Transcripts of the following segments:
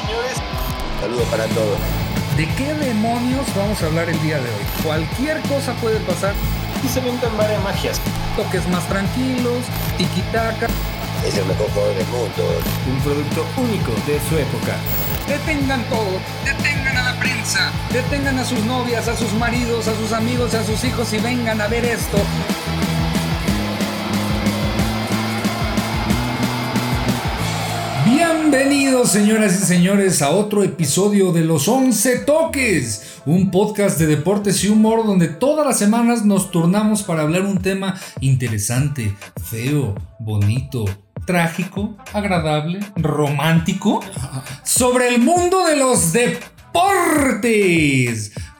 señores. Saludos para todos. ¿De qué demonios vamos a hablar el día de hoy? Cualquier cosa puede pasar. Y se inventan varias magias. Toques más tranquilos, tiki-taka. Es el mejor jugador del mundo. Un producto único de su época. Detengan todo, detengan a la prensa, detengan a sus novias, a sus maridos, a sus amigos, a sus hijos y vengan a ver esto. Bienvenidos señoras y señores a otro episodio de Los 11 Toques, un podcast de deportes y humor donde todas las semanas nos turnamos para hablar un tema interesante, feo, bonito, trágico, agradable, romántico, sobre el mundo de los deportes.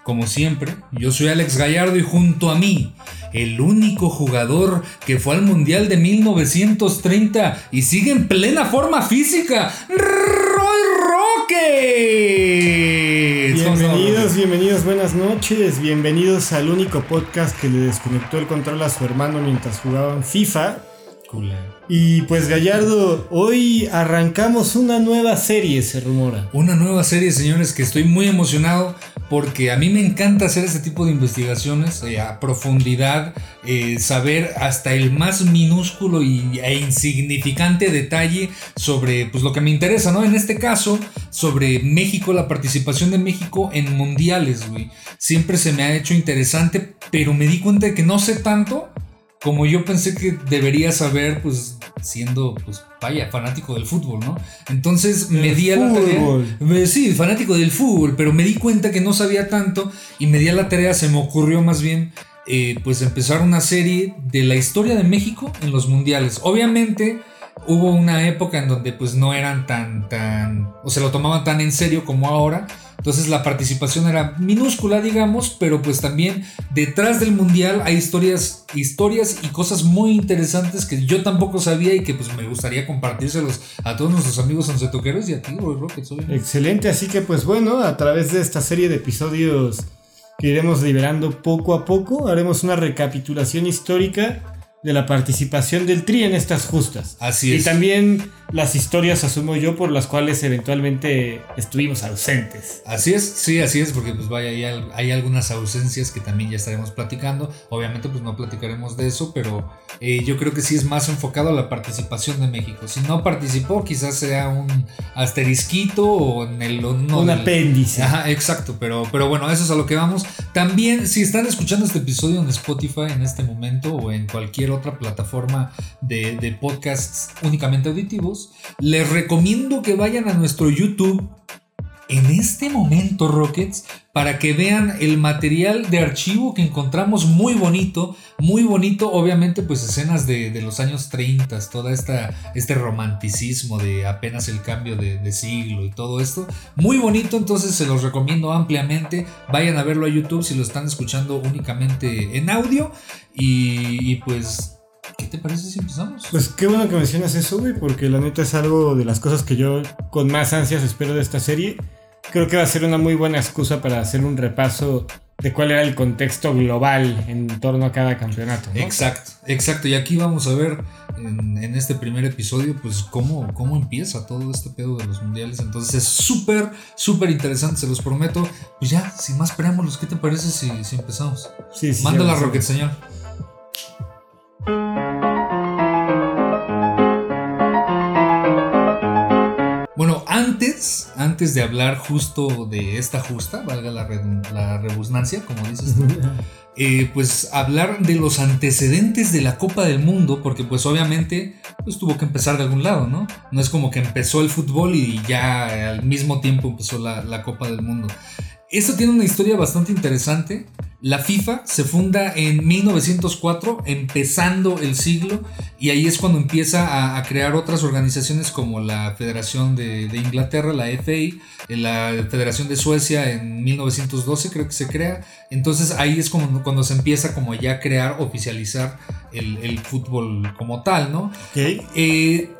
Como siempre, yo soy Alex Gallardo y junto a mí, el único jugador que fue al Mundial de 1930 y sigue en plena forma física, Roy Roque. Bienvenidos, bienvenidos, buenas noches, bienvenidos al único podcast que le desconectó el control a su hermano mientras jugaban FIFA. Y pues Gallardo, hoy arrancamos una nueva serie, se rumora. Una nueva serie, señores, que estoy muy emocionado porque a mí me encanta hacer este tipo de investigaciones eh, a profundidad, eh, saber hasta el más minúsculo y, e insignificante detalle sobre pues, lo que me interesa, ¿no? En este caso, sobre México, la participación de México en mundiales, güey. Siempre se me ha hecho interesante, pero me di cuenta de que no sé tanto como yo pensé que debería saber, pues siendo, pues, vaya, fanático del fútbol, ¿no? Entonces me di a la tarea. Sí, fanático del fútbol, pero me di cuenta que no sabía tanto y me di a la tarea, se me ocurrió más bien, eh, pues empezar una serie de la historia de México en los mundiales. Obviamente hubo una época en donde pues no eran tan, tan, o se lo tomaban tan en serio como ahora. Entonces la participación era minúscula, digamos, pero pues también detrás del mundial hay historias, historias y cosas muy interesantes que yo tampoco sabía y que pues me gustaría compartírselos a todos nuestros amigos toqueros y a ti, Rocket. Excelente, así que pues bueno, a través de esta serie de episodios que iremos liberando poco a poco, haremos una recapitulación histórica de la participación del Tri en estas justas. Así es. Y también las historias, asumo yo, por las cuales eventualmente estuvimos ausentes. Así es, sí, así es, porque pues vaya, hay, hay algunas ausencias que también ya estaremos platicando. Obviamente pues no platicaremos de eso, pero eh, yo creo que sí es más enfocado a la participación de México. Si no participó, quizás sea un asterisquito o en el... un apéndice. Ajá, exacto, pero, pero bueno, eso es a lo que vamos. También, si están escuchando este episodio en Spotify en este momento o en cualquier otra plataforma de, de podcasts únicamente auditivos, les recomiendo que vayan a nuestro YouTube en este momento, Rockets, para que vean el material de archivo que encontramos muy bonito, muy bonito, obviamente pues escenas de, los años 30, toda esta, este romanticismo de apenas el cambio de, siglo y todo esto, muy bonito, entonces se los recomiendo ampliamente, vayan a verlo a YouTube si lo están escuchando únicamente en audio. Y pues ¿Qué te parece si empezamos? Pues qué bueno que mencionas eso, güey, porque la neta es algo de las cosas que yo con más ansias espero de esta serie. Creo que va a ser una muy buena excusa para hacer un repaso de cuál era el contexto global en torno a cada campeonato. Exacto, exacto. Y aquí vamos a ver en, este primer episodio, pues cómo, cómo empieza todo este pedo de los mundiales. Entonces es súper, súper interesante, se los prometo. Pues ya, sin más preámbulos, ¿qué te parece si, si empezamos? Sí, sí. Manda la Rocket, señor. Bueno, antes, antes de hablar justo de esta justa, valga la, redundancia, como dices tú, eh, pues hablar de los antecedentes de la Copa del Mundo, porque pues obviamente pues tuvo que empezar de algún lado, ¿no? No es como que empezó el fútbol y ya al mismo tiempo empezó la, la Copa del Mundo. Esto tiene una historia bastante interesante. La FIFA se funda en 1904, empezando el siglo, y ahí es cuando empieza a, crear otras organizaciones como la Federación de, Inglaterra, la FA, la Federación de Suecia en 1912 creo que se crea. Entonces ahí es como, cuando se empieza como ya a crear, oficializar el, fútbol como tal, ¿no? Okay. Eh,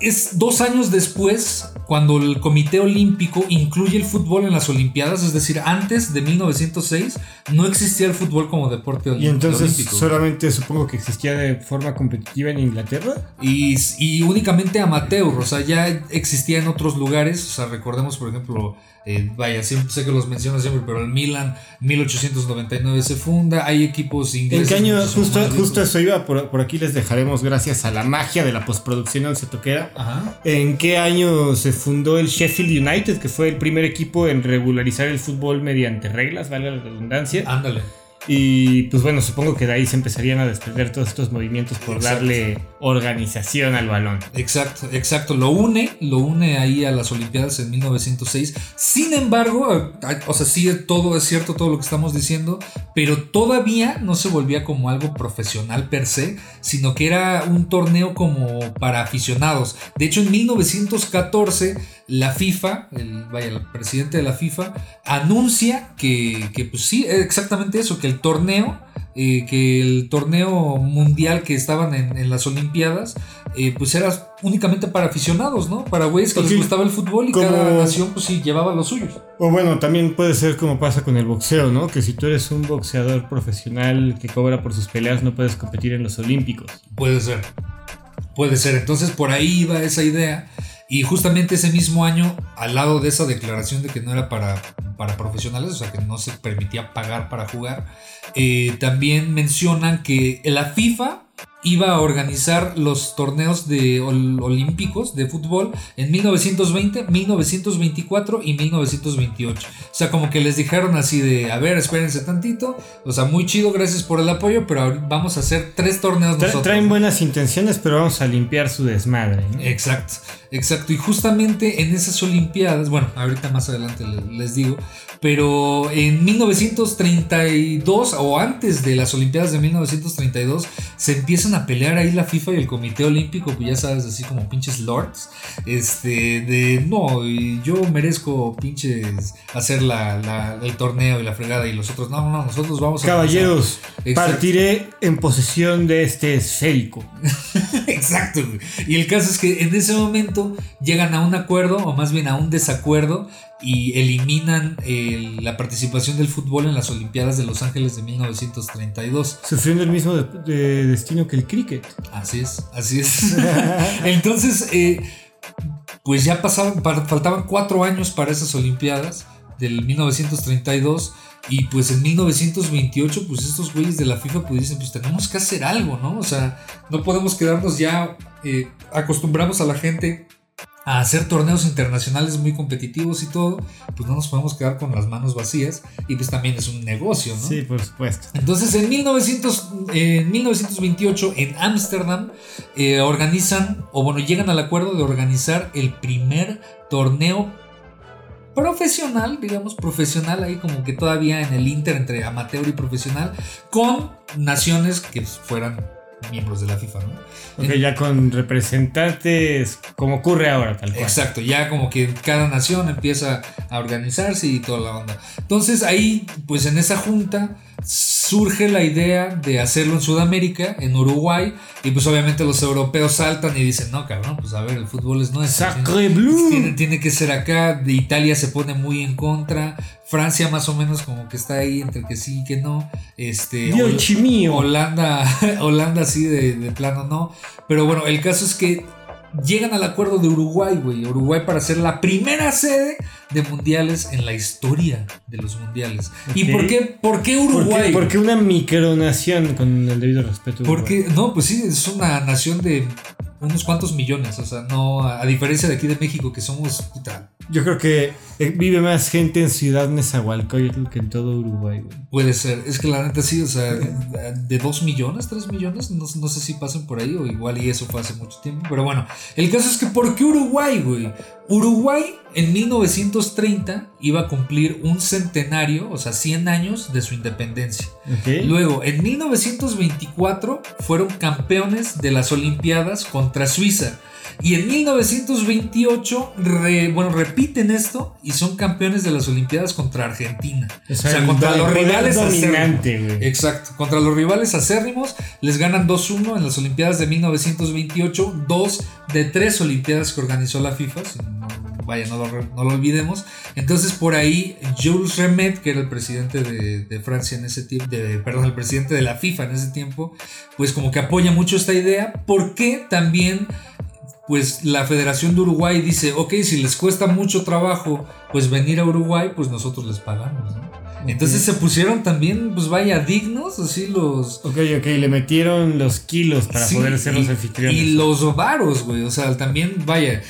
es dos años después cuando el Comité Olímpico incluye el fútbol en las Olimpiadas, es decir, antes de 1906 no existía el fútbol como deporte Y entonces olímpico. solamente supongo que existía de forma competitiva en Inglaterra. Y, y únicamente amateur, o sea, ya existía en otros lugares, o sea, recordemos por ejemplo, eh, vaya, siempre, sé que los menciono siempre, pero el Milan 1899 se funda, hay equipos ¿En ingleses. qué año? Justo, eso iba, por, por aquí les dejaremos gracias a la magia de la postproducción en toquera. Ajá. ¿En qué año se fundó el Sheffield United, que fue el primer equipo en regularizar el fútbol mediante reglas, vale la redundancia? Ándale. Y pues bueno, supongo que de ahí se empezarían a desprender todos estos movimientos por Exacto. darle organización al balón. Exacto, exacto. Lo une, lo une ahí a las Olimpiadas en 1906. Sin embargo, eh, o sea, sí, todo es cierto, todo lo que estamos diciendo, pero todavía no se volvía como algo profesional per se, sino que era un torneo como para aficionados. De hecho, en 1914, la FIFA, el, vaya, el presidente de la FIFA, anuncia que, que pues sí, exactamente eso, que el torneo eh, que el torneo mundial que estaban en, en las Olimpiadas, eh, pues era únicamente para aficionados, ¿no? Para güeyes que les gustaba el fútbol y Como- cada nación, pues sí, llevaba los suyos. O bueno, también puede ser como pasa con el boxeo, ¿no? Que si tú eres un boxeador profesional que cobra por sus peleas, no puedes competir en los Olímpicos. Puede ser. Puede ser. Entonces por ahí iba esa idea. Y justamente ese mismo año, al lado de esa declaración de que no era para, para profesionales, o sea que no se permitía pagar para jugar, eh, también mencionan que la FIFA iba a organizar los torneos de ol- olímpicos de fútbol en 1920, 1924 y 1928. O sea, como que les dijeron así de, a ver, espérense tantito, o sea, muy chido, gracias por el apoyo, pero vamos a hacer tres torneos Tra- nosotros. traen buenas intenciones, pero vamos a limpiar su desmadre. ¿no? Exacto, exacto. Y justamente en esas Olimpiadas, bueno, ahorita más adelante le- les digo, pero en 1932 o antes de las Olimpiadas de 1932 se empiezan a pelear ahí la FIFA y el Comité Olímpico, pues ya sabes, así como pinches lords, este, de no, yo merezco pinches hacer la, la- el torneo y la fregada y los otros, no, no, no, nosotros vamos a... Caballeros, partiré en posesión de este esférico. Exacto. Y el caso es que en ese momento llegan a un acuerdo, o más bien a un desacuerdo, y eliminan eh, la participación del fútbol en las Olimpiadas de Los Ángeles de 1932. Sufriendo el mismo de- de destino que el cricket. Así es, así es. Entonces, eh, pues ya pasaban, pa- faltaban cuatro años para esas Olimpiadas del 1932. Y pues en 1928, pues estos güeyes de la FIFA pues dicen, pues tenemos que hacer algo, ¿no? O sea, no podemos quedarnos ya, eh, acostumbramos a la gente a hacer torneos internacionales muy competitivos y todo, pues no nos podemos quedar con las manos vacías y pues también es un negocio, ¿no? Sí, por supuesto. Entonces en, 1900, eh, 1928 en Ámsterdam eh, organizan, o bueno, llegan al acuerdo de organizar el primer torneo profesional, digamos, profesional, ahí como que todavía en el inter entre amateur y profesional, con naciones que fueran miembros de la FIFA, ¿no? Ok, ya con representantes, como ocurre ahora, tal cual. Exacto, ya como que cada nación empieza a organizarse y toda la onda. Entonces ahí, pues en esa junta surge la idea de hacerlo en Sudamérica, en Uruguay, y pues obviamente los europeos saltan y dicen, no, cabrón, pues a ver, el fútbol es nuestro. Sacre tiene- bleu. Tiene, tiene que ser acá, de Italia se pone muy en contra, Francia más o menos como que está ahí entre que sí y que no, este, Hol- Dios mío. Holanda, Holanda sí de, de plano no. Pero bueno, el caso es que llegan al acuerdo de Uruguay, güey. Uruguay para ser la primera sede de mundiales en la historia de los mundiales. ¿Y por qué, por qué ¿Por Uruguay? qué, por qué una micronación con el debido respeto? Uruguay? Porque, no, pues sí, es una nación de unos cuantos millones. O sea, no, a, a diferencia de aquí de México, que somos puta, Yo creo que eh, vive más gente en Ciudad Nezahualcóyotl que en todo Uruguay, güey. Puede ser, es que la neta sí, o sea, de 2 millones, 3 millones, no, no sé si pasan por ahí o igual y eso fue hace mucho tiempo, pero bueno, el caso es que ¿por qué Uruguay, güey? Uruguay en 1930 iba a cumplir un centenario, o sea, 100 años de su independencia. Luego, en 1924 fueron campeones de las Olimpiadas contra Suiza. Y en 1928, re- bueno, repiten esto y son campeones de las Olimpiadas contra Argentina. O sea, contra los rivales acérrimos. Exacto, contra los rivales acérrimos les ganan 2-1 en las Olimpiadas de 1928, dos de tres Olimpiadas que organizó la FIFA, vaya, no lo, no lo olvidemos. Entonces por ahí Jules Rimet, que era el presidente de, de Francia en ese tiempo, de- perdón, el presidente de la FIFA en ese tiempo, pues como que apoya mucho esta idea, porque también pues la Federación de Uruguay dice, ok, si les cuesta mucho trabajo pues venir a Uruguay, pues nosotros les pagamos, ¿no? Entonces se pusieron también, pues vaya, dignos, así los... Ok, ok, le metieron los kilos para Sí, poder ser los anfitriones. Y los varos, güey, o sea, también, vaya,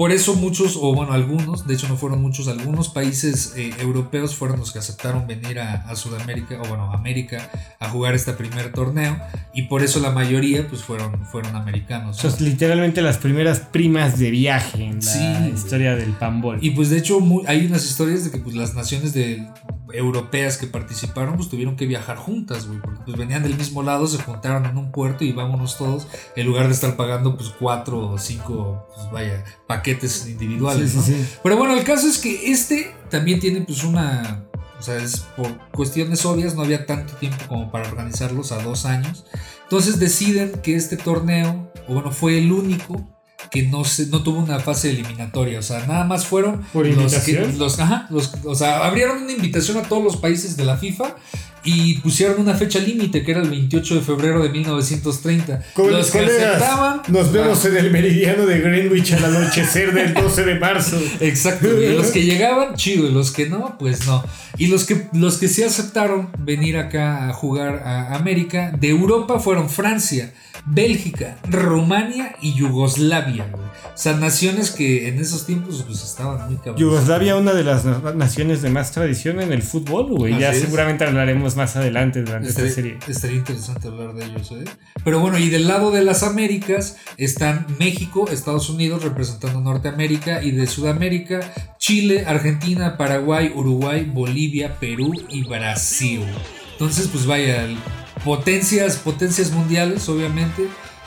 por eso muchos, o bueno, algunos, de hecho no fueron muchos, algunos países eh, europeos fueron los que aceptaron venir a, a Sudamérica, o bueno, a América, a jugar este primer torneo, y por eso la mayoría, pues fueron, fueron americanos. ¿no? Son literalmente las primeras primas de viaje en la Sí. historia del pambol. Y pues de hecho hay unas historias de que pues las naciones de, europeas que participaron pues tuvieron que viajar juntas, güey, porque pues venían del mismo lado, se juntaron en un puerto y vámonos todos, en lugar de estar pagando pues cuatro o cinco, pues vaya, paquetes individuales, Sí, ¿no? sí, sí. Pero bueno, el caso es que este también tiene pues una... O sea, es por cuestiones obvias, no había tanto tiempo como para organizarlos a dos años. Entonces deciden que este torneo, o bueno, fue el único que no, se, no tuvo una fase eliminatoria. O sea, nada más fueron ¿Por los que... Los, ajá, los- o sea, abrieron una invitación a todos los países de la FIFA y pusieron una fecha límite que era el 28 de febrero de 1930. Con los que colegas, aceptaban... Nos vemos Ah, en el meridiano de Greenwich al anochecer del 12 de marzo. Exacto, y los que llegaban, chido, y los que no, pues no. Y los que, los que sí aceptaron venir acá a jugar a América, de Europa fueron Francia, Bélgica, Rumania y Yugoslavia, güey. O sea, naciones que en esos tiempos pues estaban muy cabrones. Yugoslavia, una de las na- naciones de más tradición en el fútbol, güey. Ya es. seguramente hablaremos más adelante durante esta Estaría, serie. estaría interesante hablar de ellos, ¿eh? Pero bueno, y del lado de las Américas están México, Estados Unidos representando Norteamérica y de Sudamérica, Chile, Argentina, Paraguay, Uruguay, Bolivia, Perú y Brasil. Entonces, pues vaya, potencias, potencias mundiales, obviamente.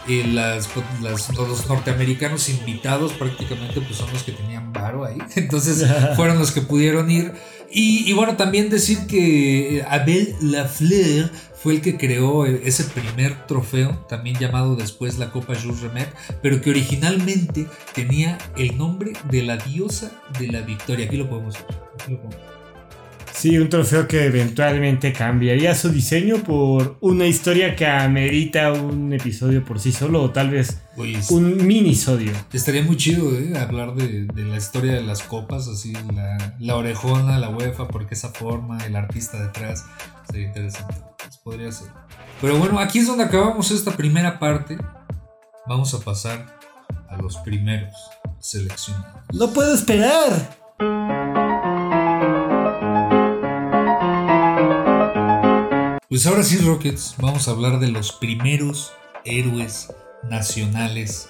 eh, las, las- los norteamericanos invitados prácticamente pues son los que tenían varo ahí. Entonces fueron los que pudieron ir. Y, bueno, también decir que eh, Abel Lafleur fue el que creó eh, ese primer trofeo, también llamado después la Copa Jules Rimet, pero que originalmente tenía el nombre de la diosa de la victoria. Aquí lo podemos ver. Aquí lo podemos ver. Sí, un trofeo que eventualmente cambiaría su diseño por una historia que amerita un episodio por sí solo o tal vez Oye, es- un minisodio. Estaría muy chido ¿eh? hablar de, de la historia de las copas, así la, la orejona, la UEFA, porque esa forma, el artista detrás, sería interesante. Pues podría ser. Pero bueno, aquí es donde acabamos esta primera parte. Vamos a pasar a los primeros seleccionados. No puedo esperar. Pues ahora sí, Rockets, vamos a hablar de los primeros héroes nacionales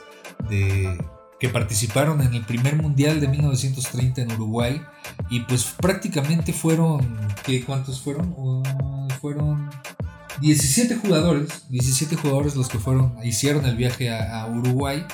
de, que participaron en el primer mundial de 1930 en Uruguay. Y pues prácticamente fueron, ¿qué, ¿cuántos fueron? Uh, fueron 17 jugadores, 17 jugadores los que fueron, hicieron el viaje a, a Uruguay.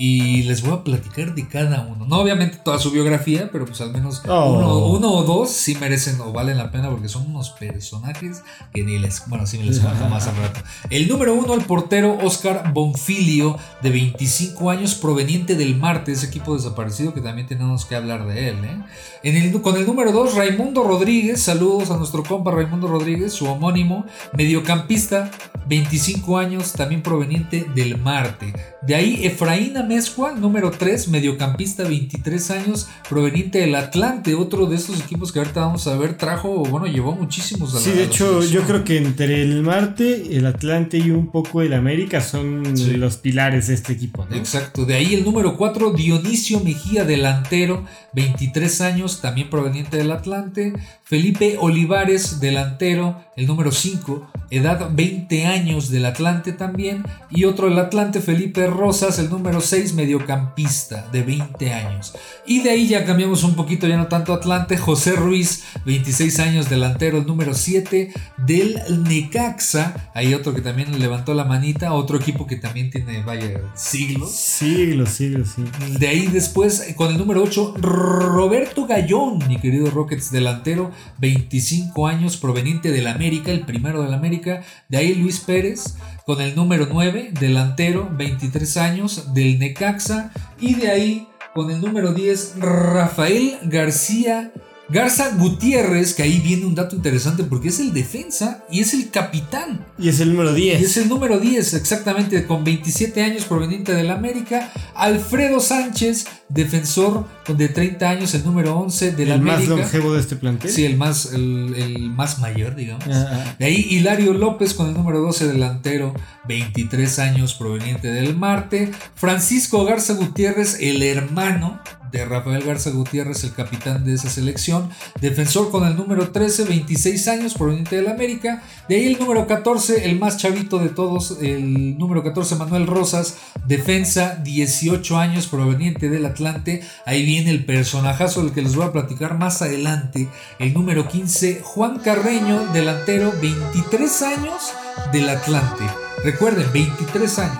Y les voy a platicar de cada uno. No obviamente toda su biografía, pero pues al menos Oh. uno, uno o dos sí merecen o valen la pena porque son unos personajes que ni les... Bueno, sí me les cuento más al rato. El número uno, el portero Oscar Bonfilio, de 25 años, proveniente del Marte, ese equipo desaparecido que también tenemos que hablar de él. ¿eh? En el- con el número 2, Raimundo Rodríguez, saludos a nuestro compa Raimundo Rodríguez, su homónimo, mediocampista, 25 años, también proveniente del Marte. De ahí Efraín Amezcua, número 3, mediocampista, 23 años, proveniente del Atlante, otro de estos equipos que ahorita vamos a ver, trajo, bueno, llevó muchísimos a la- Sí, de hecho, yo creo que entre el Marte, el Atlante y un poco el América son Sí. los pilares de este equipo, ¿no? Exacto, de ahí el número 4, Dionisio Mejía, delantero, 23 años, también proveniente del Atlante. Felipe Olivares, delantero, el número 5, edad 20 años del Atlante también. Y otro del Atlante, Felipe Rosas, el número 6, 6, mediocampista de 20 años. Y de ahí ya cambiamos un poquito, ya no tanto Atlante. José Ruiz, 26 años, delantero, el número 7 del Necaxa. Hay otro que también levantó la manita, otro equipo que también tiene, vaya, siglos. Siglos, siglos, sí. De ahí después, con el número 8, Roberto Gallón, mi querido Rockets delantero, 25 años, proveniente del América, el primero del América. De ahí Luis Pérez, con el número 9, delantero, 23 años, del Necaxa. Y de ahí, con el número 10, Rafael García Garza Gutiérrez, que ahí viene un dato interesante porque es el defensa y es el capitán. Y es el número 10. Y es el número 10, exactamente, con 27 años proveniente del América. Alfredo Sánchez, defensor de 30 años, el número 11 del el América. más longevo de este plantel. Sí, el más, el, el más mayor, digamos. Ah, ah. De ahí Hilario López con el número 12 delantero, 23 años proveniente del Marte. Francisco Garza Gutiérrez, el hermano de Rafael Garza Gutiérrez, el capitán de esa selección. Defensor con el número 13, 26 años, proveniente del América. De ahí el número 14, el más chavito de todos, el número 14, Manuel Rosas. Defensa, 18 años, proveniente del Atlante. Ahí viene el personajazo del que les voy a platicar más adelante. El número 15, Juan Carreño, delantero, 23 años del Atlante. Recuerden, 23 años.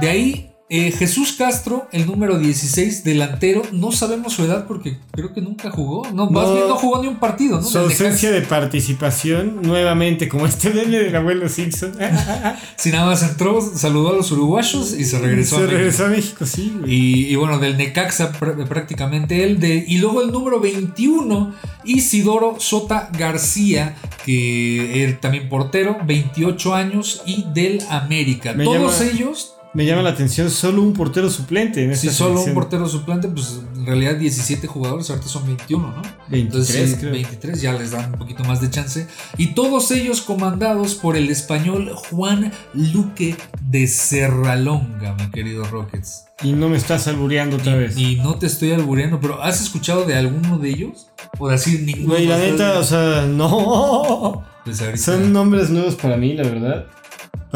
De ahí eh, Jesús Castro, el número 16, delantero, no sabemos su edad porque creo que nunca jugó. No, más bien no jugó ni un partido, ¿no? Su ausencia de participación, nuevamente, como este meme del abuelo Simpson. Sí, nada más entró, saludó a los uruguayos y se regresó. a Se México. regresó a México, sí. Y, y bueno, del Necaxa pr- prácticamente él. De, y luego el número 21, Isidoro Sota García, que él también portero, 28 años y del América. Me Todos llama- ellos Me llama la atención solo un portero suplente en esta Si solo un portero suplente, pues en realidad 17 jugadores, ahorita son 21, ¿no? 23, Entonces, sí, creo. 23 ya les dan un poquito más de chance. Y todos ellos comandados por el español Juan Luque de Serralonga, mi querido Rockets. Y no me estás albureando otra vez. Y no te estoy albureando, pero ¿has escuchado de alguno de ellos? O decir ninguno. Güey, la neta, o sea, no. Pues ahorita- Son nombres nuevos para mí, la verdad.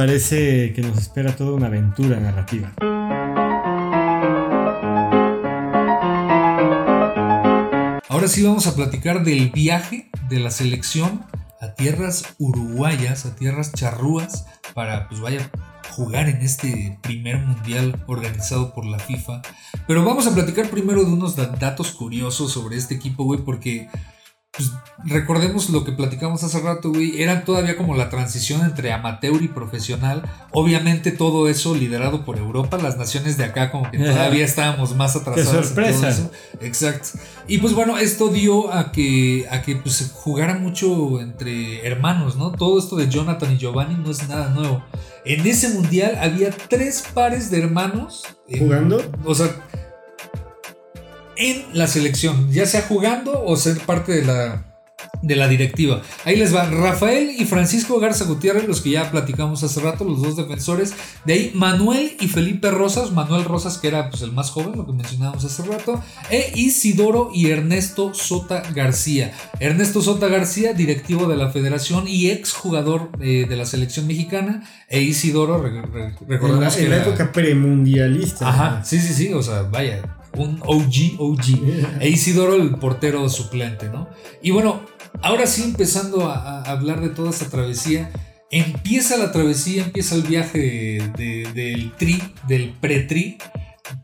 Parece que nos espera toda una aventura narrativa. Ahora sí vamos a platicar del viaje de la selección a tierras uruguayas, a tierras charrúas, para pues vaya jugar en este primer mundial organizado por la FIFA. Pero vamos a platicar primero de unos da- datos curiosos sobre este equipo, güey, porque pues, recordemos lo que platicamos hace rato, güey, era todavía como la transición entre amateur y profesional. Obviamente todo eso liderado por Europa, las naciones de acá como que todavía estábamos más atrasadas. en todo sorpresa! eso. Exacto. Y pues bueno, esto dio a que, a que pues, se jugara mucho entre hermanos, ¿no? Todo esto de Jonathan y Giovanni no es nada nuevo. En ese mundial había tres pares de hermanos. en- ¿Jugando? O sea, en la selección, ya sea jugando o ser parte de la, de la directiva. Ahí les va Rafael y Francisco Garza Gutiérrez, los que ya platicamos hace rato, los dos defensores. De ahí Manuel y Felipe Rosas, Manuel Rosas que era pues, el más joven, lo que mencionábamos hace rato. E Isidoro y Ernesto Sota García. Ernesto Sota García, directivo de la federación y ex jugador eh, de la selección mexicana. E Isidoro, re- re- En la, recordemos que en la era- época premundialista. Ajá, sí, sí, sí, o sea, vaya, un OG, OG. E Isidoro el portero suplente, ¿no? Y bueno, ahora sí empezando a, a hablar de toda esta travesía, empieza la travesía, empieza el viaje de- del tri, del pre-tri,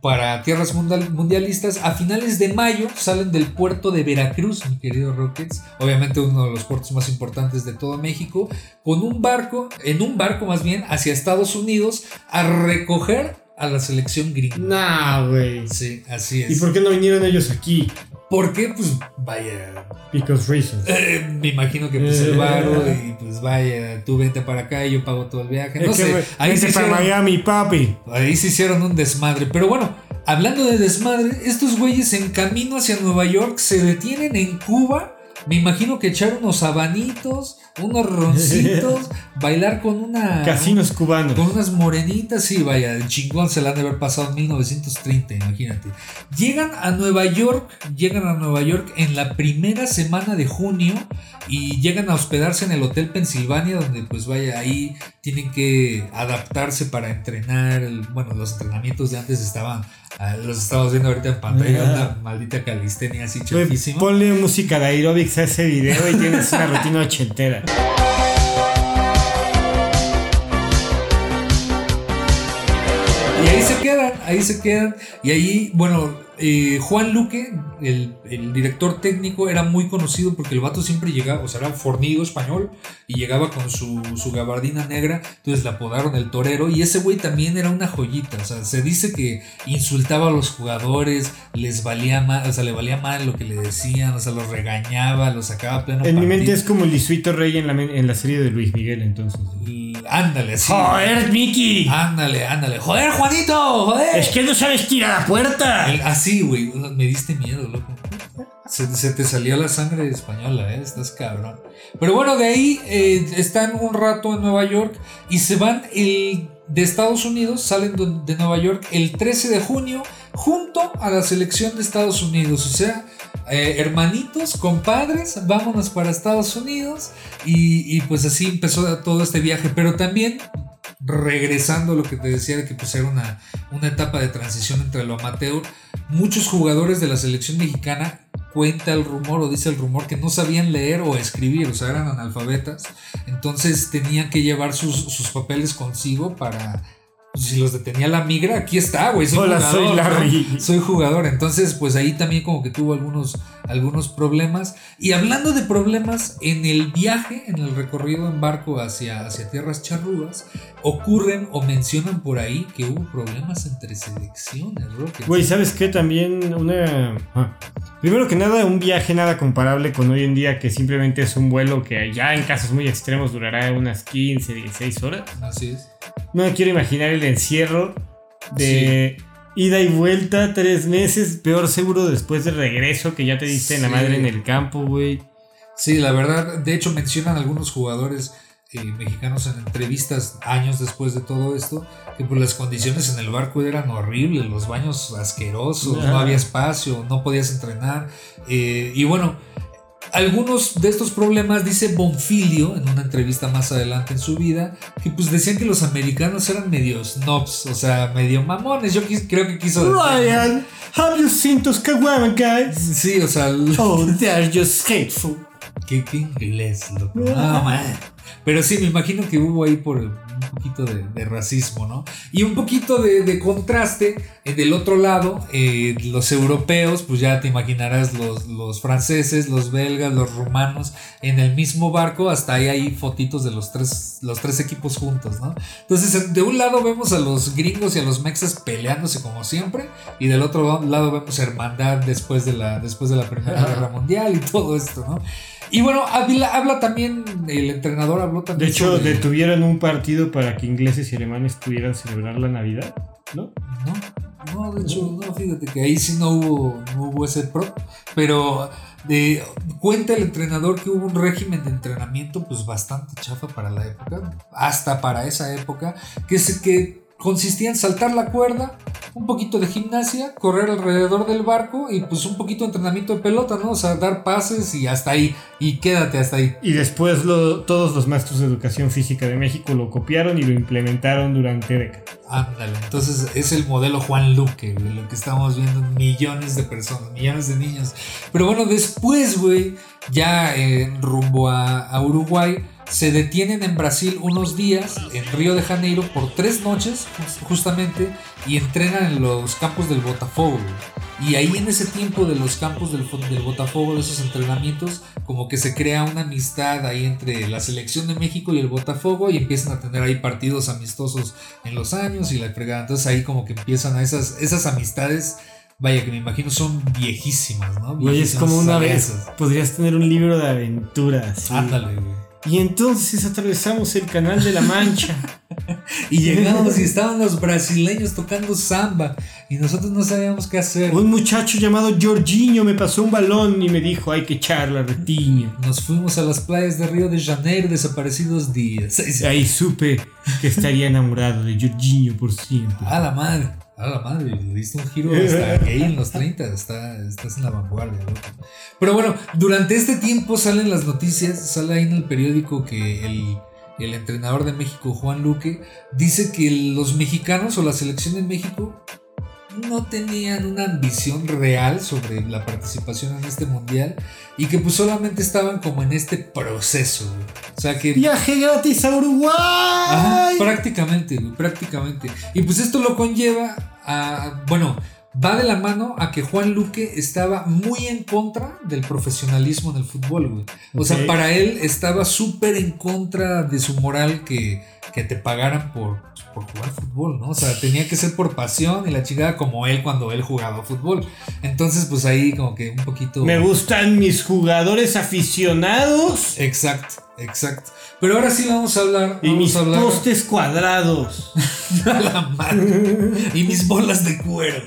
para tierras mundial- mundialistas. A finales de mayo salen del puerto de Veracruz, mi querido Rockets, obviamente uno de los puertos más importantes de todo México, con un barco, en un barco más bien, hacia Estados Unidos a recoger a la selección gringa. Nah, güey. Sí, así es. ¿Y por qué no vinieron ellos aquí? ¿Por qué? Pues vaya. Because reasons. eh, me imagino que pues el varo y pues vaya, tú vente para acá y yo pago todo el viaje. No Es que, sé, güey, ahí se, vete para hicieron, Miami, papi. ahí se hicieron un desmadre. Pero bueno, hablando de desmadre, estos güeyes en camino hacia Nueva York se detienen en Cuba. Me imagino que echaron unos abanitos, unos roncitos, bailar con una. Casinos cubanos. Con unas morenitas, sí, vaya, el chingón se la han de haber pasado en 1930, imagínate. Llegan a Nueva York, llegan a Nueva York en la primera semana de junio y llegan a hospedarse en el Hotel Pensilvania, donde pues vaya, ahí tienen que adaptarse para entrenar. bueno, los entrenamientos de antes estaban, los estamos viendo ahorita en pantalla, una maldita calistenia así chafísima. Ponle música de aerobics a ese video y tienes una rutina ochentera. Y ahí se quedan, ahí se quedan. Y ahí, bueno, eh, Juan Luque, el, director técnico, era muy conocido porque el vato siempre llegaba, o sea, era fornido español y llegaba con su, gabardina negra, entonces le apodaron el torero y ese güey también era una joyita, o sea, se dice que insultaba a los jugadores, les valía mal, o sea, le valía mal lo que le decían, o sea, los regañaba, los sacaba pleno. En mi mente es como el Lisuito Rey en la, en la serie de Luis Miguel, entonces. Ándale, sí. Joder, Mickey. Ándale, ándale. Joder, Juanito, joder. Es que no sabes tirar la puerta. así, güey, me diste miedo, loco. Se, te salió la sangre española, ¿eh? Estás cabrón. Pero bueno, de ahí eh, están un rato en Nueva York y se van el, de Estados Unidos, salen de Nueva York el 13 de junio junto a la selección de Estados Unidos. O sea, eh, hermanitos, compadres, vámonos para Estados Unidos. Y, pues así empezó todo este viaje. Pero también regresando a lo que te decía de que pues era una, una etapa de transición entre lo amateur, muchos jugadores de la selección mexicana cuenta el rumor o dice el rumor que no sabían leer o escribir, o sea, eran analfabetas, entonces tenían que llevar sus, sus papeles consigo para si los detenía la migra, aquí está, güey. Soy Hola, jugador, soy Larry. Soy jugador. Entonces, pues ahí también como que tuvo algunos, algunos problemas. Y hablando de problemas, en el viaje, en el recorrido en barco hacia, hacia tierras charrúas, ocurren o mencionan por ahí que hubo problemas entre selecciones, Güey, ¿sabes qué? También una... Ah, primero que nada, un viaje nada comparable con hoy en día, que simplemente es un vuelo que ya en casos muy extremos durará unas 15, 16 horas. Así es. No me quiero imaginar el encierro de ida y vuelta, tres meses, peor seguro después de regreso que ya te diste en la madre en el campo, güey. Sí, la verdad, de hecho mencionan algunos jugadores eh, mexicanos en entrevistas años después de todo esto, que pues las condiciones en el barco eran horribles, los baños asquerosos, no había espacio, no podías entrenar. Eh, y bueno, algunos de estos problemas dice Bonfilio en una entrevista más adelante en su vida, que pues decían que los americanos eran medio snobs, o sea, medio mamones. Yo creo que quiso Ryan, have you seen those guys? Sí, o sea, oh, they're just hateful. ¿Qué, inglés, loco? Ah, man. Pero sí, me imagino que hubo ahí por un poquito de, racismo, ¿no? Y un poquito de, contraste eh, del otro lado, eh, los europeos, pues ya te imaginarás los, franceses, los belgas, los rumanos, en el mismo barco, hasta ahí hay fotitos de los tres, los tres equipos juntos, ¿no? Entonces, de un lado vemos a los gringos y a los mexas peleándose como siempre, y del otro lado vemos hermandad después de la, después de la Primera Guerra Mundial y todo esto, ¿no? Y bueno, habla, también, el entrenador habló también. De hecho, detuvieron un partido para que ingleses y alemanes pudieran celebrar la Navidad, ¿no? No, no, de hecho, no, fíjate que ahí sí no hubo, no hubo ese pro, pero de, cuenta el entrenador que hubo un régimen de entrenamiento pues bastante chafa para la época, hasta para esa época, que es que consistía en saltar la cuerda, un poquito de gimnasia, correr alrededor del barco y pues un poquito de entrenamiento de pelota, ¿no? O sea, dar pases y hasta ahí, y quédate hasta ahí. Y después todos los maestros de educación física de México lo copiaron y lo implementaron durante décadas. Ándale, entonces es el modelo Juan Luque, lo que estamos viendo millones de personas, millones de niños. Pero bueno, después, güey, ya en rumbo a Uruguay se detienen en Brasil unos días, en Río de Janeiro, por tres noches justamente, y entrenan en los campos del Botafogo. Y ahí en ese tiempo de los campos del, del Botafogo, de esos entrenamientos, como que se crea una amistad ahí entre la selección de México y el Botafogo y empiezan a tener ahí partidos amistosos en los años y la fregada. Entonces ahí como que empiezan a esas, esas amistades Vaya, que me imagino son viejísimas, ¿no? es como una vez. Podrías tener un libro de aventuras. Ándale, güey. Y entonces atravesamos el canal de la Mancha. Y llegamos y estaban los brasileños tocando samba y nosotros no sabíamos qué hacer. Un muchacho llamado Jorginho me pasó un balón y me dijo hay que echar la retiña. Nos fuimos a las playas de Río de Janeiro desaparecidos días. Ahí supe que estaría enamorado de Jorginho por siempre. A la madre. A la madre, le diste un giro hasta gay en los 30, está, estás en la vanguardia. loco. Pero bueno, durante este tiempo salen las noticias, sale ahí en el periódico que el, el entrenador de México, Juan Luque, dice que los mexicanos o la selección de México no tenían una ambición real sobre la participación en este mundial y que pues solamente estaban como en este proceso. güey. O sea que... Viaje gratis a Uruguay. Ajá, prácticamente, güey, prácticamente. Y pues esto lo conlleva a, bueno, va de la mano a que Juan Luque estaba muy en contra del profesionalismo en el fútbol, güey. O sea, para él estaba súper en contra de su moral que, que te pagaran por, por jugar fútbol, ¿no? O sea, tenía que ser por pasión y la chingada como él cuando él jugaba fútbol. Entonces, pues ahí como que un poquito... Me gustan mis jugadores aficionados Exacto, exacto. Pero ahora sí vamos a hablar... y vamos mis a hablar... postes cuadrados. A la madre. Y mis bolas de cuero.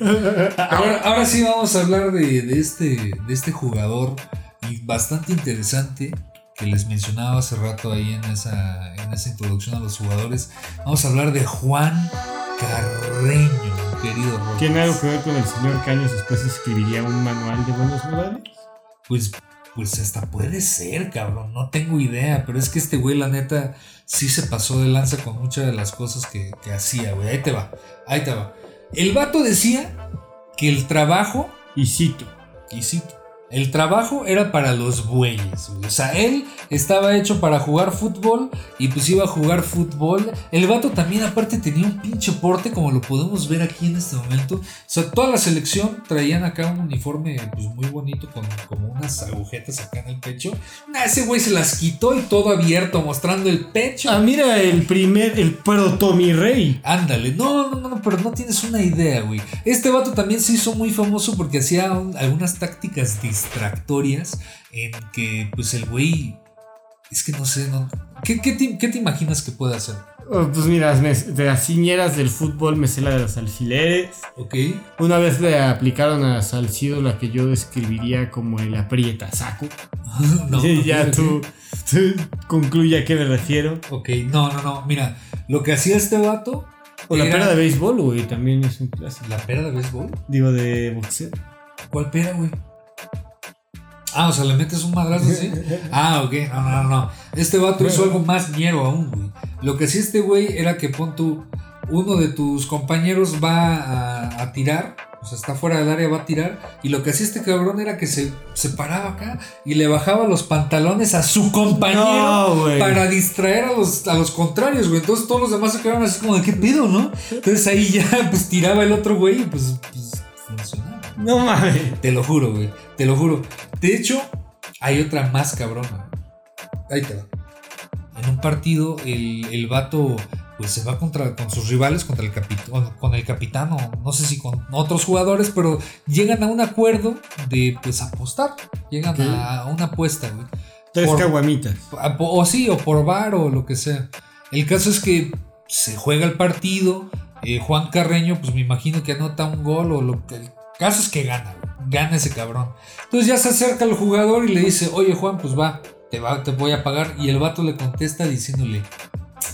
Ahora, ahora sí vamos a hablar de, de este, de este jugador y bastante interesante que les mencionaba hace rato ahí en esa, en esa introducción a los jugadores. Vamos a hablar de Juan Carreño, querido Rob. ¿Tiene algo que ver con el señor Caños? Después escribiría un manual de buenos modales. Pues, pues hasta puede ser, cabrón. No tengo idea. Pero es que este güey, la neta, sí se pasó de lanza con muchas de las cosas que, que hacía, güey. Ahí te va. Ahí te va. El vato decía que el trabajo, Y cito. y cito, el trabajo era para los bueyes. O sea, él estaba hecho para jugar fútbol y pues iba a jugar fútbol. El vato también aparte tenía un pinche porte como lo podemos ver aquí en este momento. O sea, toda la selección traían acá un uniforme pues muy bonito con como unas agujetas acá en el pecho. Nah, ese güey se las quitó y todo abierto mostrando el pecho. Ah, mira el primer, el mi rey. Ándale, no, no, no, pero no tienes una idea, güey. Este vato también se hizo muy famoso porque hacía un- algunas tácticas distractorias en que, pues, el güey. Es que no sé, no. ¿Qué, qué te, qué te imaginas que puede hacer? Oh, pues mira, me- de las ciñeras del fútbol me sé la de los alfileres. ¿Ok? Una vez le aplicaron a Salcido la que yo describiría como el aprieta saco. no, y ya tú, tú concluye a qué me refiero. Ok, no, no, no. Mira, lo que hacía este vato. O la era- pera de béisbol, güey, también es un clásico. ¿La pera de béisbol? Digo, de boxeo. ¿Cuál pera, güey? Ah, o sea, le metes un madrazo así. Ah, ok, no, no, no. Este vato hizo algo más ñero aún, güey. Lo que hacía este güey era que pon tú, uno de tus compañeros va a, a tirar, o sea, está fuera del área, va a tirar, y lo que hacía este cabrón era que se, se paraba acá y le bajaba los pantalones a su compañero No, para distraer a los, a los contrarios, güey. Entonces todos los demás se quedaron así como de qué pedo, ¿no? Entonces ahí ya, pues tiraba el otro güey y pues, pues funcionaba. No mames. Te lo juro, güey. Te lo juro. De hecho, hay otra más cabrona. Ahí te va. En un partido, el, el vato pues se va contra, con sus rivales, contra el capitán, con el capitán, o no sé si con otros jugadores, pero llegan a un acuerdo de pues apostar. Llegan a una apuesta, güey. Tres caguamitas. O sí, o por bar o lo que sea. El caso es que se juega el partido. eh, Juan Carreño, pues me imagino que anota un gol o lo que. Caso es que gana, gana ese cabrón. Entonces ya se acerca el jugador y le dice, oye Juan, pues va, te, va, te voy a pagar. Y el vato le contesta diciéndole,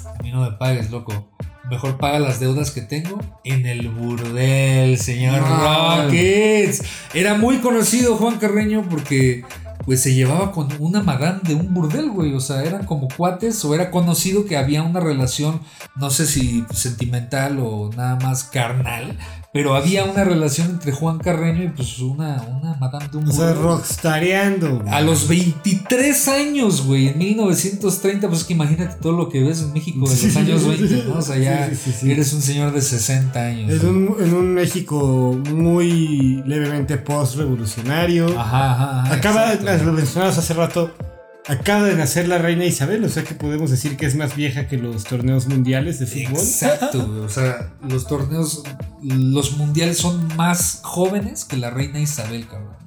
a mí no me pagues, loco. Mejor paga las deudas que tengo en el burdel, señor. Rockets. Era muy conocido Juan Carreño porque pues se llevaba con una madame de un burdel, güey. O sea, eran como cuates o era conocido que había una relación, no sé si sentimental o nada más carnal, pero había una relación entre Juan Carreño y pues una, una madame de un O sea, rockstareando. güey. A los 23 años, güey, en 1930, pues es que imagínate todo lo que ves en México de los años sí, 20, ¿no? O sea, ya sí, sí, sí. eres un señor de 60 años. Es un, en un México muy levemente post-revolucionario. Ajá, ajá, ajá, Acaba, lo mencionabas hace rato, acaba de nacer la reina Isabel, o sea que podemos decir que es más vieja que los torneos mundiales de fútbol. Exacto. O sea, los torneos, los mundiales son más jóvenes que la reina Isabel, cabrón.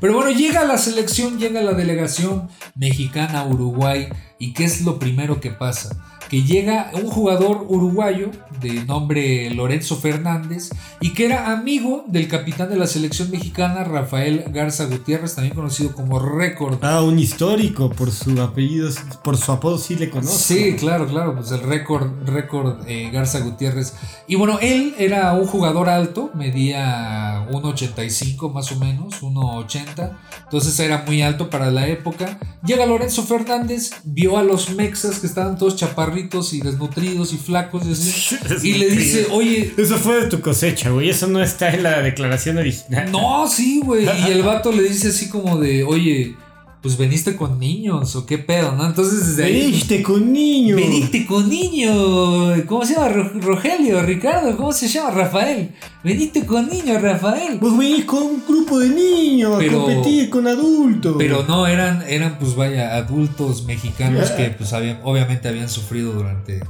Pero bueno, llega la selección, llega la delegación mexicana a Uruguay. ¿Y qué es lo primero que pasa? Que llega un jugador uruguayo de nombre Lorenzo Fernández y que era amigo del capitán de la selección mexicana Rafael Garza Gutiérrez, también conocido como Récord. Ah, un histórico por su apellido, por su apodo sí le conozco. Sí, claro, claro, pues el récord, récord eh, Garza Gutiérrez. Y bueno, él era un jugador alto, medía 1,85 más o menos, 1,80. Entonces era muy alto para la época. Llega Lorenzo Fernández, vio a los mexas que estaban todos chaparritos y desnutridos y flacos y así, y le dice, oye, Eso fue de tu cosecha, güey. Eso no está en la declaración original. no, sí, güey. Y el vato le dice así como de, oye, pues veniste con niños o qué pedo, ¿no? Entonces desde ahí... Veniste con niños. Veniste con niños. ¿Cómo se llama? Ro- Rogelio, Ricardo, ¿cómo se llama? Rafael. Veniste con niños, Rafael. Vos venís con un grupo de niños Pero- a competir con adultos. Pero no, eran, eran pues vaya, adultos mexicanos que pues habían, obviamente habían sufrido durante,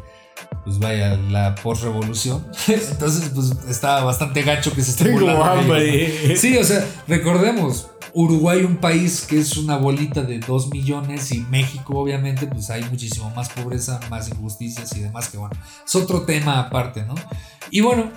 pues vaya, la postrevolución. Entonces pues estaba bastante gacho que se esté Tengo hambre. Sí, o sea, recordemos, Uruguay un país que es una bolita de 2 millones y México obviamente pues hay muchísimo más pobreza, más injusticias y demás que bueno, es otro tema aparte, ¿no? Y bueno,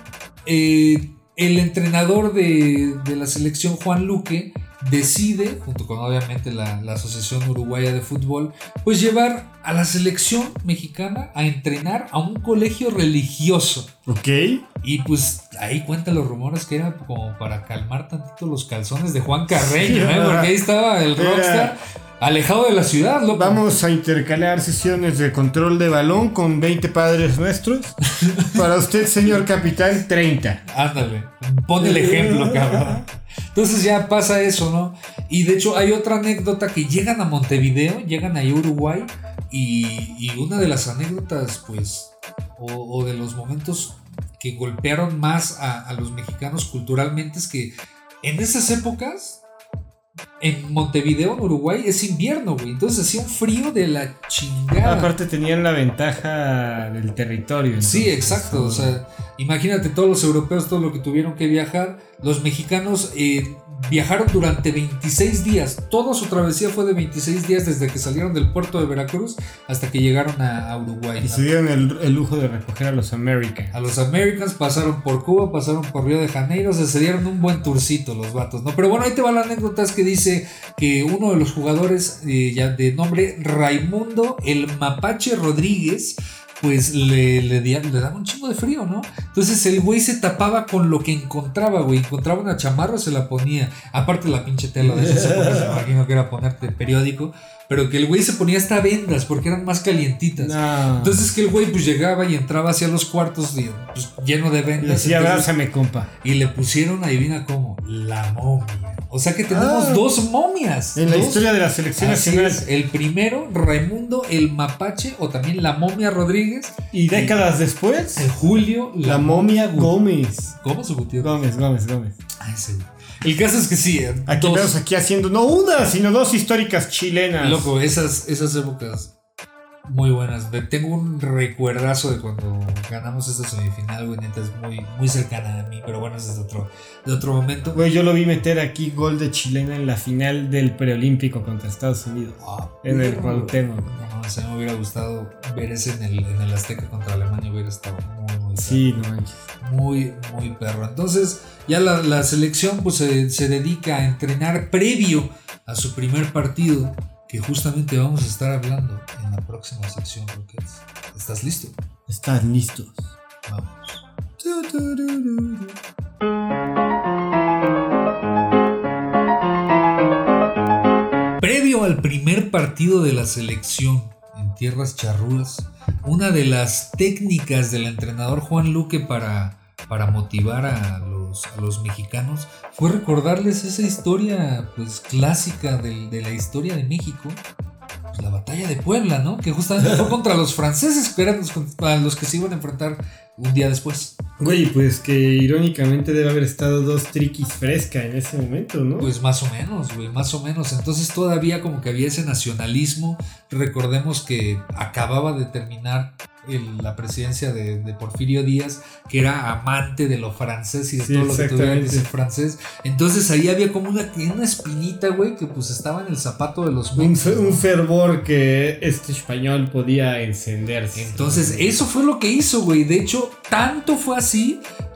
eh, el entrenador de, de la selección Juan Luque decide, junto con obviamente la, la Asociación Uruguaya de Fútbol, pues llevar a la selección mexicana a entrenar a un colegio religioso. Ok. Y pues ahí cuentan los rumores que era como para calmar tantito los calzones de Juan Carreño, ¿eh? porque ahí estaba el Era- rockstar alejado de la ciudad, loco. Vamos a intercalar sesiones de control de balón con 20 padres nuestros. Para usted, señor capitán, 30. Ándale, pon el ejemplo, cabrón. Entonces ya pasa eso, ¿no? Y de hecho hay otra anécdota que llegan a Montevideo, llegan ahí a Uruguay y, y una de las anécdotas, pues, o, o de los momentos que golpearon más a, a los mexicanos culturalmente es que en esas épocas, en Montevideo, en Uruguay, es invierno, güey. Entonces hacía un frío de la chingada. Aparte tenían la ventaja del territorio. Sí, exacto. O sea, imagínate todos los europeos, todo lo que tuvieron que viajar. Los mexicanos eh, viajaron durante 26 días. Toda su travesía fue de 26 días desde que salieron del puerto de Veracruz hasta que llegaron a, a Uruguay. Y se dieron el, el lujo de recoger a los Americans. A los Americans pasaron por Cuba, pasaron por Río de Janeiro, se dieron un buen tourcito los vatos, ¿no? Pero bueno, ahí te va la anécdota, es que dice que uno de los jugadores eh, ya de nombre Raimundo el Mapache Rodríguez, pues le, le, le daba un chingo de frío, ¿no? Entonces el güey se tapaba con lo que encontraba, güey. Encontraba una chamarra, se la ponía. Aparte la pinche tela de épocas, me imagino que era ponerte periódico. Pero que el güey se ponía hasta vendas porque eran más calientitas. No. Entonces que el güey pues llegaba y entraba hacia los cuartos y, pues, lleno de Y vendas. abrázame, compa. y le pusieron, adivina cómo, la momia. O sea que tenemos Ah. dos momias. En la Dos. historia de la selección Así nacional. es, el primero, Raimundo el Mapache, o también la momia Rodríguez. Y décadas después, En julio, la momia Gu- Gómez. ¿Cómo se Gutiérrez? Gómez, Gómez, Gómez. Ah, ese güey. El caso es que sí. eh, Aquí dos- aquí haciendo no una, sino dos históricas chilenas. Loco, esas, esas épocas muy buenas. Tengo un recuerdazo de cuando ganamos esta semifinal, güey, neta, es muy, muy cercana a mí, pero bueno, ese es de otro, de otro momento. Güey, yo lo vi meter aquí gol de chilena en la final del preolímpico contra Estados Unidos. Ah, En el Cuauhtémoc. No, no, se me hubiera gustado ver ese en el, en el Azteca contra Alemania, hubiera estado muy, muy Sí, no muy, muy perro. Entonces, ya la, la selección pues, se, se dedica a entrenar previo a su primer partido, que justamente vamos a estar hablando en la próxima sección, Rockets. ¿Estás listo? Están listos. Vamos. Previo al primer partido de la selección en tierras charrúas, una de las técnicas del entrenador Juan Luque para, para motivar a los, a los mexicanos fue recordarles esa historia pues clásica de la historia de México, pues, la batalla de Puebla, ¿no? Que justamente fue contra los franceses, que eran los, a los que se iban a enfrentar un día después. Güey, pues que irónicamente debe haber estado dos triquis fresca en ese momento, ¿no? Pues más o menos, güey, más o menos. Entonces todavía como que había ese nacionalismo. Recordemos que acababa de terminar el- la presidencia de, de Porfirio Díaz, que era amante de lo francés y de Sí, todo lo que tuviera que ser francés. Entonces ahí había como una, una espinita, güey, que pues estaba en el zapato de los Un, fe- un fervor que este español podía encenderse. Entonces, eso fue lo que hizo, güey. De hecho, tanto fue así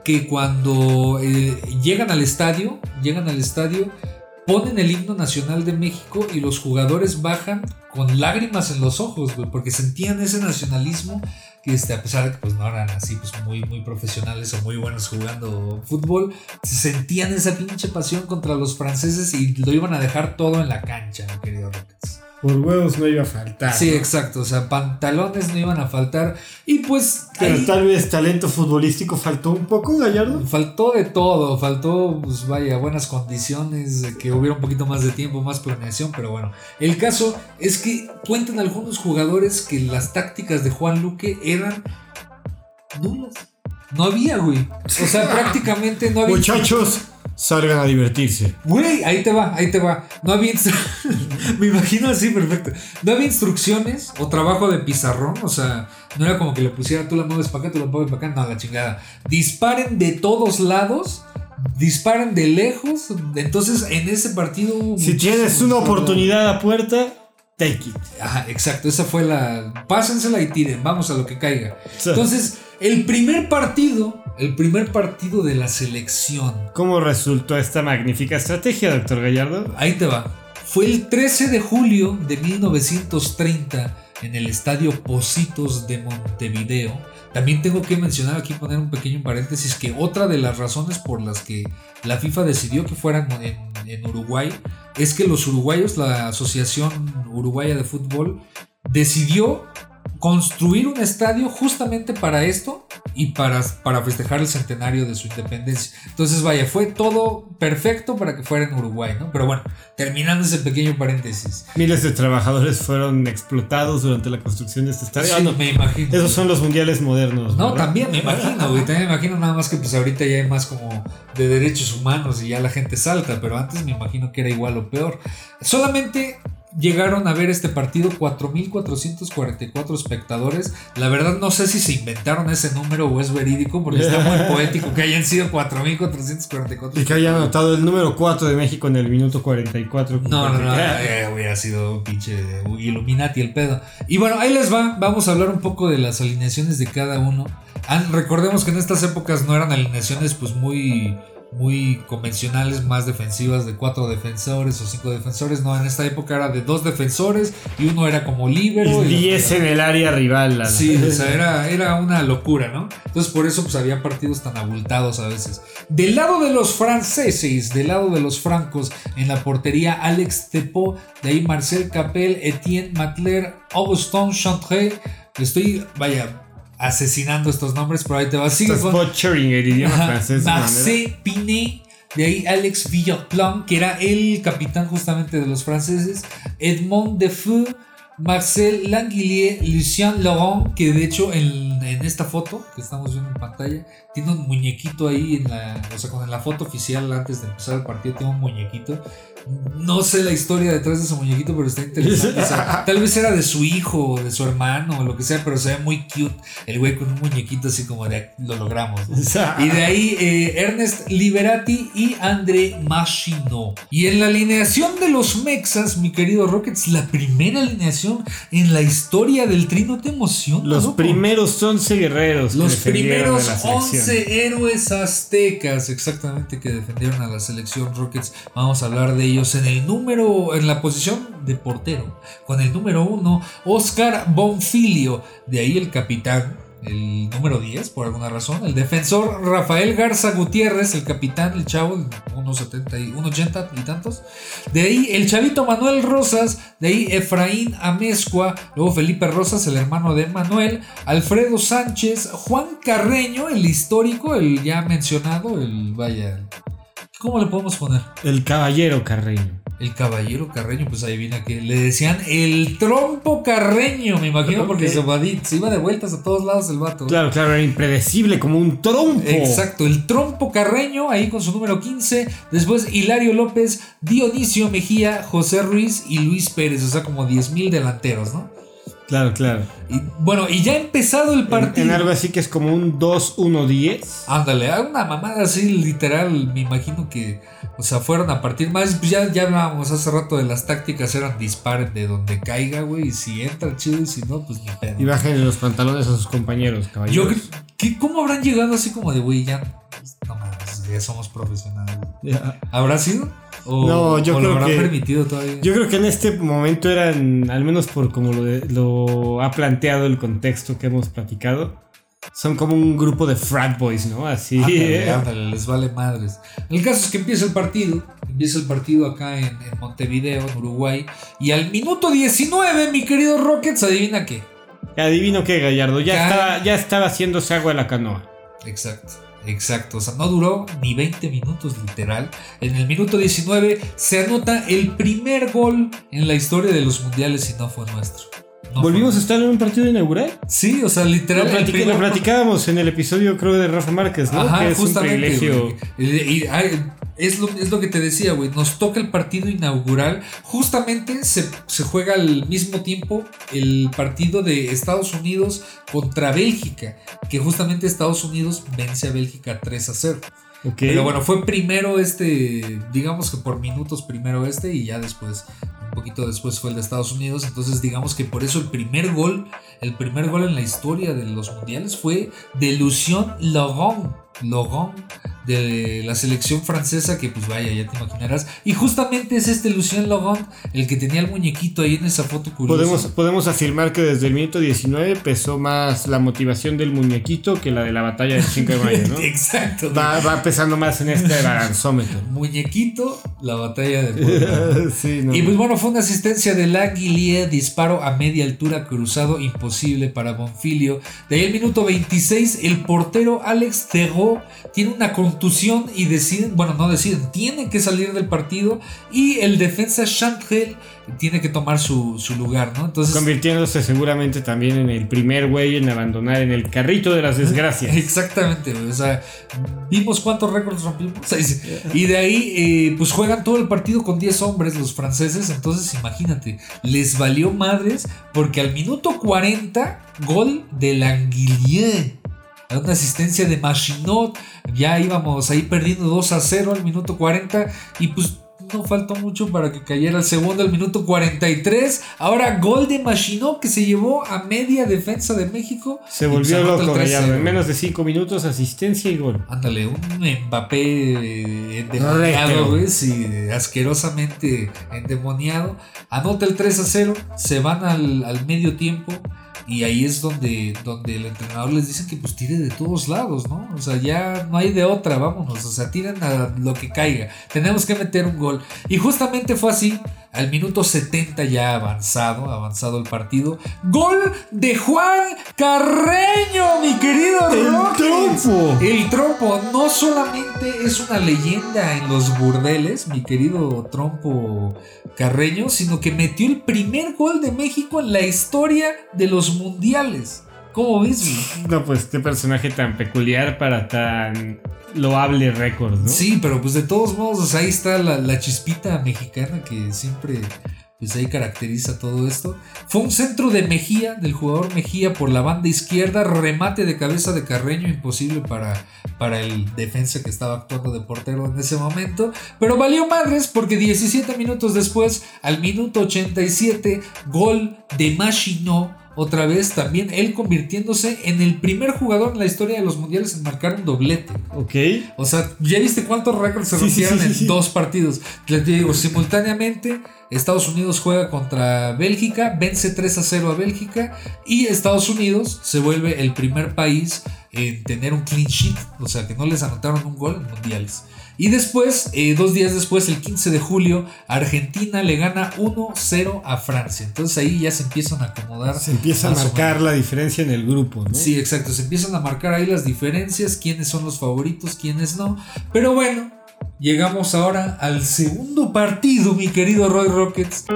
que cuando eh, llegan al estadio, llegan al estadio, ponen el himno nacional de México y los jugadores bajan con lágrimas en los ojos, porque sentían ese nacionalismo este, a pesar de que pues no eran así pues muy muy profesionales o muy buenos jugando fútbol, se sentían esa pinche pasión contra los franceses y lo iban a dejar todo en la cancha, mi querido Rockets. Por huevos no iba a faltar. Sí, ¿no? exacto. O sea, pantalones no iban a faltar. Y pues. Pero ahí tal vez talento futbolístico faltó un poco, Gallardo. Faltó de todo. Faltó, pues vaya, buenas condiciones. Que hubiera un poquito más de tiempo, más planeación. Pero bueno. El caso es que cuentan algunos jugadores que las tácticas de Juan Luque eran nulas. No había, güey. O sea, prácticamente no había. Muchachos, salgan a divertirse. Güey, ahí te va, ahí te va. No había Me imagino así, perfecto. No había instrucciones o trabajo de pizarrón. O sea, no era como que le pusiera tú la mueves para acá, tú la mueves para acá. No, la chingada. Disparen de todos lados. Disparen de lejos. Entonces, en ese partido. Si tienes una oportunidad a puerta, take it. Ajá, exacto. Esa fue la. Pásensela y tiren. Vamos a lo que caiga. Sí. Entonces, el primer partido. El primer partido de la selección. ¿Cómo resultó esta magnífica estrategia, doctor Gallardo? Ahí te va. Fue el 13 de julio de 1930 en el estadio Positos de Montevideo. También tengo que mencionar aquí, poner un pequeño paréntesis, que otra de las razones por las que la FIFA decidió que fueran en, en Uruguay es que los uruguayos, la Asociación Uruguaya de Fútbol, decidió construir un estadio justamente para esto y para, para festejar el centenario de su independencia. Entonces, vaya, fue todo perfecto para que fuera en Uruguay, ¿no? Pero bueno, terminando ese pequeño paréntesis. Miles de trabajadores fueron explotados durante la construcción de este estadio. Sí, Ah, no, me imagino. Esos son los mundiales modernos. No, ¿verdad? también me imagino, güey. También me imagino nada más que pues ahorita ya hay más como de derechos humanos y ya la gente salta, pero antes me imagino que era igual o peor. Solamente llegaron a ver este partido 4.444 espectadores. La verdad no sé si se inventaron ese número o es verídico, porque está muy poético que hayan sido 4.444. Y que hayan anotado el número 4 de México en el minuto 44. No, no, no, eh, hubiera sido un pinche Illuminati el pedo. Y bueno, ahí les va, vamos a hablar un poco de las alineaciones de cada uno. Ah, recordemos que en estas épocas no eran alineaciones pues muy muy convencionales, más defensivas de cuatro defensores o cinco defensores. No, en esta época era de dos defensores y uno era como líbero. Y 10 en el área rival. la- Sí, o sea, era, era una locura, ¿no? Entonces por eso pues había partidos tan abultados a veces. Del lado de los franceses, del lado de los francos, en la portería Alex Tepo, de ahí Marcel Capel, Etienne Matler, Augustin Chantré. Estoy, vaya, asesinando estos nombres, pero ahí te va. Sigue con el idioma francés. Marcel Pinet. De ahí Alex Villarplan, que era el capitán justamente de los franceses. Edmond Defeu, Marcel Languillier, Lucien Laurent, que de hecho en, en esta foto que estamos viendo en pantalla, tiene un muñequito ahí en la. O sea, con la foto oficial antes de empezar el partido, tiene un muñequito. No sé la historia detrás de ese muñequito, pero está interesante. O sea, tal vez era de su hijo o de su hermano o lo que sea, pero se ve muy cute el güey con un muñequito así como de lo logramos. ¿no? Y de ahí eh, Ernest Liberati y André Machino. Y en la alineación de los Mexas, mi querido Rockets, la primera alineación en la historia del trino te emociona. Los loco? primeros 11 guerreros. Los primeros a la selección. 11 héroes aztecas, exactamente, que defendieron a la selección Rockets. Vamos a hablar de ellos en el número, en la posición de portero. Con el número 1, Oscar Bonfilio. De ahí el capitán. El número 10, por alguna razón. El defensor Rafael Garza Gutiérrez, el capitán, el chavo, 1.70 y 1.80 y tantos. De ahí el chavito Manuel Rosas. De ahí Efraín Amezcua. Luego Felipe Rosas, el hermano de Manuel. Alfredo Sánchez. Juan Carreño, el histórico, el ya mencionado. El vaya. ¿Cómo le podemos poner? El caballero Carreño. El caballero Carreño, pues ahí viene que le decían el trompo Carreño, me imagino, porque se, se iba de vueltas a todos lados el vato. Claro, claro, era impredecible como un trompo. Exacto, el trompo Carreño, ahí con su número 15. Después Hilario López, Dionisio Mejía, José Ruiz y Luis Pérez, o sea, como 10.000 delanteros, ¿no? Claro, claro. Y, bueno, y ya ha empezado el partido. en algo así que es como un 2-1-10. Ándale, a una mamada así literal, me imagino que, o sea, fueron a partir más, pues ya, ya hablábamos hace rato de las tácticas, eran disparen de donde caiga, güey, y si entra chido y si no, pues ni pedo. Y bajen los pantalones a sus compañeros, Yo, caballeros. creo- ¿qué, ¿cómo habrán llegado así como de, güey, ya, no ya somos profesionales? Ya. ¿Habrá sido? ¿O, No, yo o creo lo habrán que- permitido todavía? Yo creo que en este momento eran, al menos por como lo, de- lo ha planteado el contexto que hemos platicado, son como un grupo de frat boys, ¿no? Así. Ándale, ándale, les vale madres. El caso es que empieza el partido. Empieza el partido acá en, en Montevideo, en Uruguay. Y al minuto 19, mi querido Rockets, adivina qué. Adivino que Gallardo ya estaba, ya estaba haciéndose agua de la canoa. Exacto, exacto. O sea, no duró ni 20 minutos literal. En el minuto 19 se anota el primer gol en la historia de los mundiales y no fue nuestro. No Volvimos a estar en un partido inaugural. Sí, o sea, literal. Lo, primer lo platicábamos en el episodio, creo, de Rafa Márquez, ¿no? Ajá, que es un justamente. privilegio. güey. Y- y- es, lo, es lo que te decía, güey. Nos toca el partido inaugural. Justamente se, se juega al mismo tiempo el partido de Estados Unidos contra Bélgica. Que justamente Estados Unidos vence a Bélgica 3 a 0. Ok. Pero bueno, fue primero este, digamos que por minutos primero este y ya después, un poquito después fue el de Estados Unidos. Entonces digamos que por eso el primer gol, el primer gol en la historia de los mundiales fue de Lucien Laurent. Laurent de la selección francesa que pues vaya, ya te imaginarás. Y justamente es este Lucien Laurent el que tenía el muñequito ahí en esa foto curiosa. Podemos, podemos afirmar que desde el minuto 19 pesó más la motivación del muñequito que la de la batalla del 5 de mayo, ¿no? Exacto. Va, va pesando más en este balanzómetro. Muñequito, la batalla de sí, no. Y pues bueno, fue una asistencia de Languilier, disparo a media altura cruzado, imposible para Bonfilio. De ahí el minuto 26, el portero Alex Terreau tiene una contusión y deciden, bueno, no deciden, tienen que salir del partido y el defensa Chantrel tiene que tomar su, su lugar, ¿no? Entonces... Convirtiéndose seguramente también en el primer güey en abandonar en el carrito de las desgracias. Exactamente, o sea, vimos cuántos récords rompimos. Y de ahí, eh, pues juegan todo el partido con 10 hombres los franceses. Entonces, imagínate, les valió madres porque al minuto 40, gol de Una asistencia de Machinot. Ya íbamos ahí perdiendo 2 a 0 al minuto 40. Y pues no faltó mucho para que cayera el segundo al minuto 43. Ahora gol de Machinot que se llevó a media defensa de México. Se pues, volvió loco, 3-0. Gallardo. En menos de 5 minutos, asistencia y gol. Ándale, un Mbappé eh, endemoniado, güey, sí, asquerosamente endemoniado. Anota el 3 a 0, se van al, al medio tiempo y ahí es donde, donde el entrenador les dice que pues tire de todos lados, ¿no? O sea, ya no hay de otra, vámonos, o sea, tiren a lo que caiga. Tenemos que meter un gol. Y justamente fue así, al minuto 70 ya avanzado, avanzado el partido. Gol de Juan Carreño, mi querido Rockets. trompo! El trompo no solamente es una leyenda en los burdeles, mi querido trompo Carreño, sino que metió el primer gol de México en la historia de los mundiales. ¿Cómo ves? güey? No, pues qué personaje tan peculiar para tan loable récord, ¿no? Sí, pero pues de todos modos, ahí está la, la chispita mexicana que siempre pues ahí caracteriza todo esto. Fue un centro de Mejía, del jugador Mejía por la banda izquierda, remate de cabeza de Carreño, imposible para, para el defensa que estaba actuando de portero en ese momento. Pero valió madres porque 17 minutos después, al minuto 87, gol de Machino. Otra vez también él convirtiéndose en el primer jugador en la historia de los mundiales en marcar un doblete. Ok. O sea, ¿ya viste cuántos récords se Sí, rompieron sí, sí, en dos partidos? Les digo, simultáneamente, Estados Unidos juega contra Bélgica, vence 3 a 0 a Bélgica y Estados Unidos se vuelve el primer país en tener un clean sheet, o sea, que no les anotaron un gol en mundiales. Y después, eh, dos días después, el 15 de julio, Argentina le gana 1-0 a Francia. Entonces ahí ya se empiezan a acomodar. Se empieza a marcar la diferencia en el grupo, ¿no? Sí, exacto. Se empiezan a marcar ahí las diferencias, quiénes son los favoritos, quiénes no. Pero bueno, llegamos ahora al segundo partido, mi querido Roy Rockets.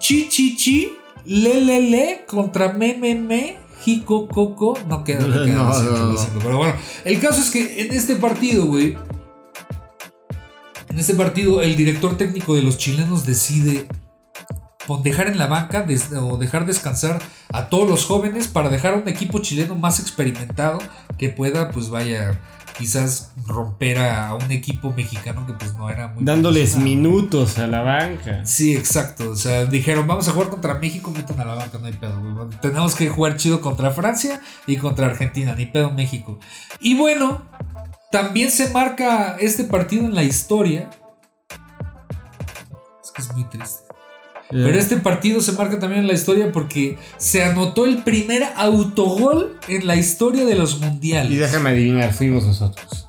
Chi Chi Chi, Le Le Le contra Me Me Me, Jico Coco. No queda, no queda, No. Pero bueno, el caso es que en este partido, güey, En este partido, el director técnico de los chilenos decide dejar en la banca o dejar descansar a todos los jóvenes para dejar a un equipo chileno más experimentado que pueda, pues vaya, quizás romper a, un equipo mexicano que pues no era muy... Dándoles minutos a la banca. Sí, exacto. O sea, dijeron, vamos a jugar contra México, meten a la banca, no hay pedo. Tenemos que jugar chido contra Francia y contra Argentina, ni pedo México. Y bueno, también se marca este partido en la historia. Es que es muy triste. Pero este partido se marca también en la historia porque se anotó el primer autogol en la historia de los mundiales. Y déjame adivinar, fuimos nosotros.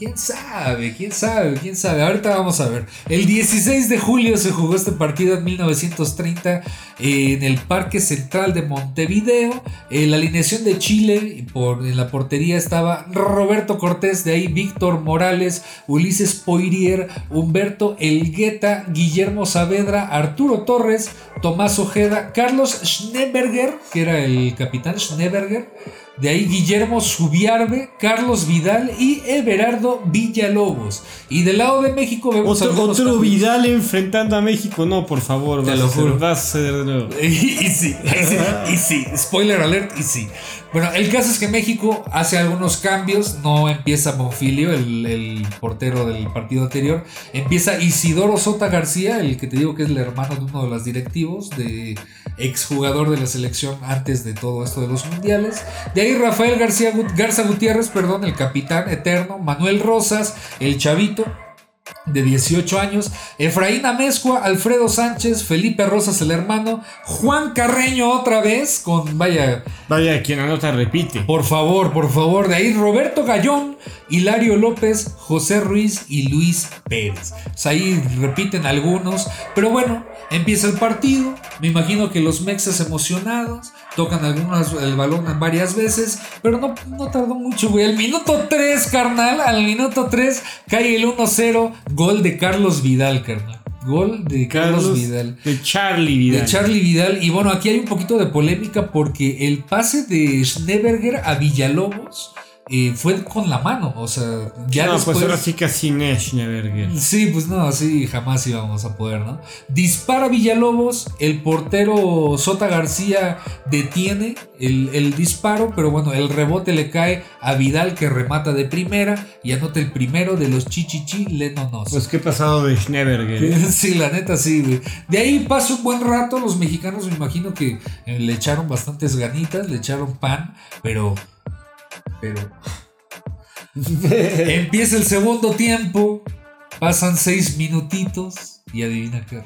¿Quién sabe? ¿Quién sabe? ¿Quién sabe? Ahorita vamos a ver. El 16 de julio se jugó este partido en 1930 en el Parque Central de Montevideo. la alineación de Chile por, en la portería estaba Roberto Cortés, de ahí Víctor Morales, Ulises Poirier, Humberto Elgueta, Guillermo Saavedra, Arturo Torres, Tomás Ojeda, Carlos Schneeberger, que era el capitán Schneeberger. De ahí Guillermo Subiarbe, Carlos Vidal y Everardo Villalobos. Y del lado de México vemos otro, otro Vidal enfrentando a México. No, por favor, te lo juro. vas a de nuevo. y, sí, y sí, spoiler alert, y sí. Bueno, el caso es que México hace algunos cambios, no empieza Monfilio, el, portero del partido anterior, empieza Isidoro Sota García, el que te digo que es el hermano de uno de los directivos, de exjugador de la selección antes de todo esto de los mundiales. De ahí Rafael García Garza Gutiérrez, perdón, el capitán eterno, Manuel Rosas, el chavito, de 18 años, Efraín Amezcua, Alfredo Sánchez, Felipe Rosas el hermano, Juan Carreño otra vez con vaya vaya quien anota repite. Por favor, por favor, de ahí Roberto Gallón, Hilario López, José Ruiz y Luis Pérez. ahí repiten algunos, pero bueno, empieza el partido, me imagino que los mexas emocionados tocan algunas el balón varias veces, pero no, no tardó mucho, güey. Al minuto 3, carnal, al minuto 3 cae el 1-0 Gol de Carlos Vidal, carnal. Gol de Carlos, Vidal. De Charlie Vidal. De Charlie Vidal. Y bueno, aquí hay un poquito de polémica porque el pase de Schneeberger a Villalobos fue con la mano, o sea, ya no, pues ahora sí casi Schneeberger. Sí, pues no, así jamás íbamos a poder, ¿no? Dispara Villalobos, el portero Sota García detiene el, disparo, pero bueno, el rebote le cae a Vidal que remata de primera y anota el primero de los chichichi lenonos. Pues qué pasado de Schneeberger. sí, la neta sí, güey. De ahí pasa un buen rato, los mexicanos me imagino que eh, le echaron bastantes ganitas, le echaron pan, pero pero. Empieza el segundo tiempo. Pasan seis minutitos. Y adivina qué.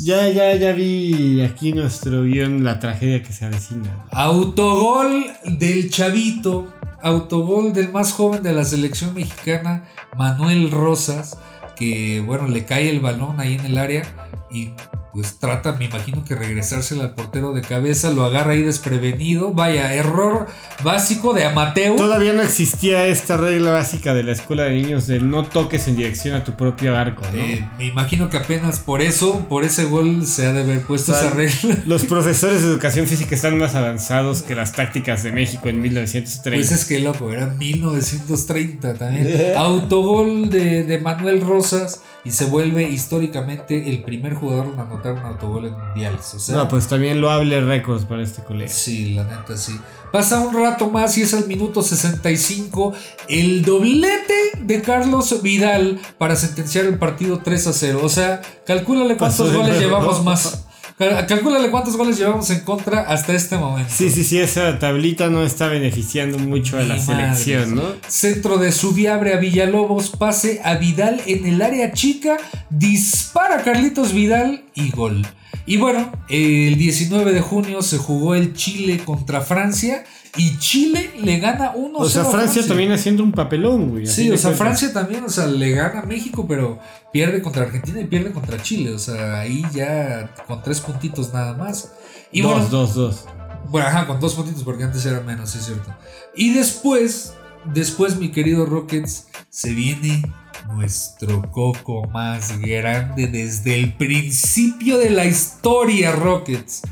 Ya, ya, ya vi aquí nuestro guion la tragedia que se avecina. Autogol del chavito. Autogol del más joven de la selección mexicana, Manuel Rosas. Que bueno, le cae el balón ahí en el área. Y pues trata, me imagino que regresársela al portero de cabeza, lo agarra ahí desprevenido. Vaya, error básico de Amateo. Todavía no existía esta regla básica de la escuela de niños de no toques en dirección a tu propio arco. Eh, me imagino que apenas por eso, por ese gol, se ha de haber puesto esa regla. Los profesores de educación física están más avanzados que las tácticas de México en 1930. Pues es que loco, era 1930 también. Autogol de, de Manuel Rosas y se vuelve históricamente el primer jugador en anotar un autogol en mundiales. O sea, no, pues también lo hable récords para este colega. Sí, la neta sí. Pasa un rato más y es al minuto 65 el doblete de Carlos Vidal para sentenciar el partido 3 a 0. O sea, calcúlale cuántos goles llevamos más. Calcúlale cuántos goles llevamos en contra hasta este momento. Sí, sí, sí, esa tablita no está beneficiando mucho a la selección, ¿no? Centro de Subiabre a Villalobos, pase a Vidal en el área chica, dispara Carlitos Vidal y gol. Y bueno, el 19 de junio se jugó el Chile contra Francia y Chile le gana 1-0. O sea, Francia, también haciendo un papelón, güey. Sí, o sea, Francia también, o sea, le gana a México, pero pierde contra Argentina y pierde contra Chile. O sea, ahí ya con tres puntitos nada más. Y dos, dos, dos. Bueno, ajá, con dos puntitos porque antes era menos, es cierto. Y después, después, mi querido Rockets, se viene nuestro coco más grande desde el principio de la historia, Rockets.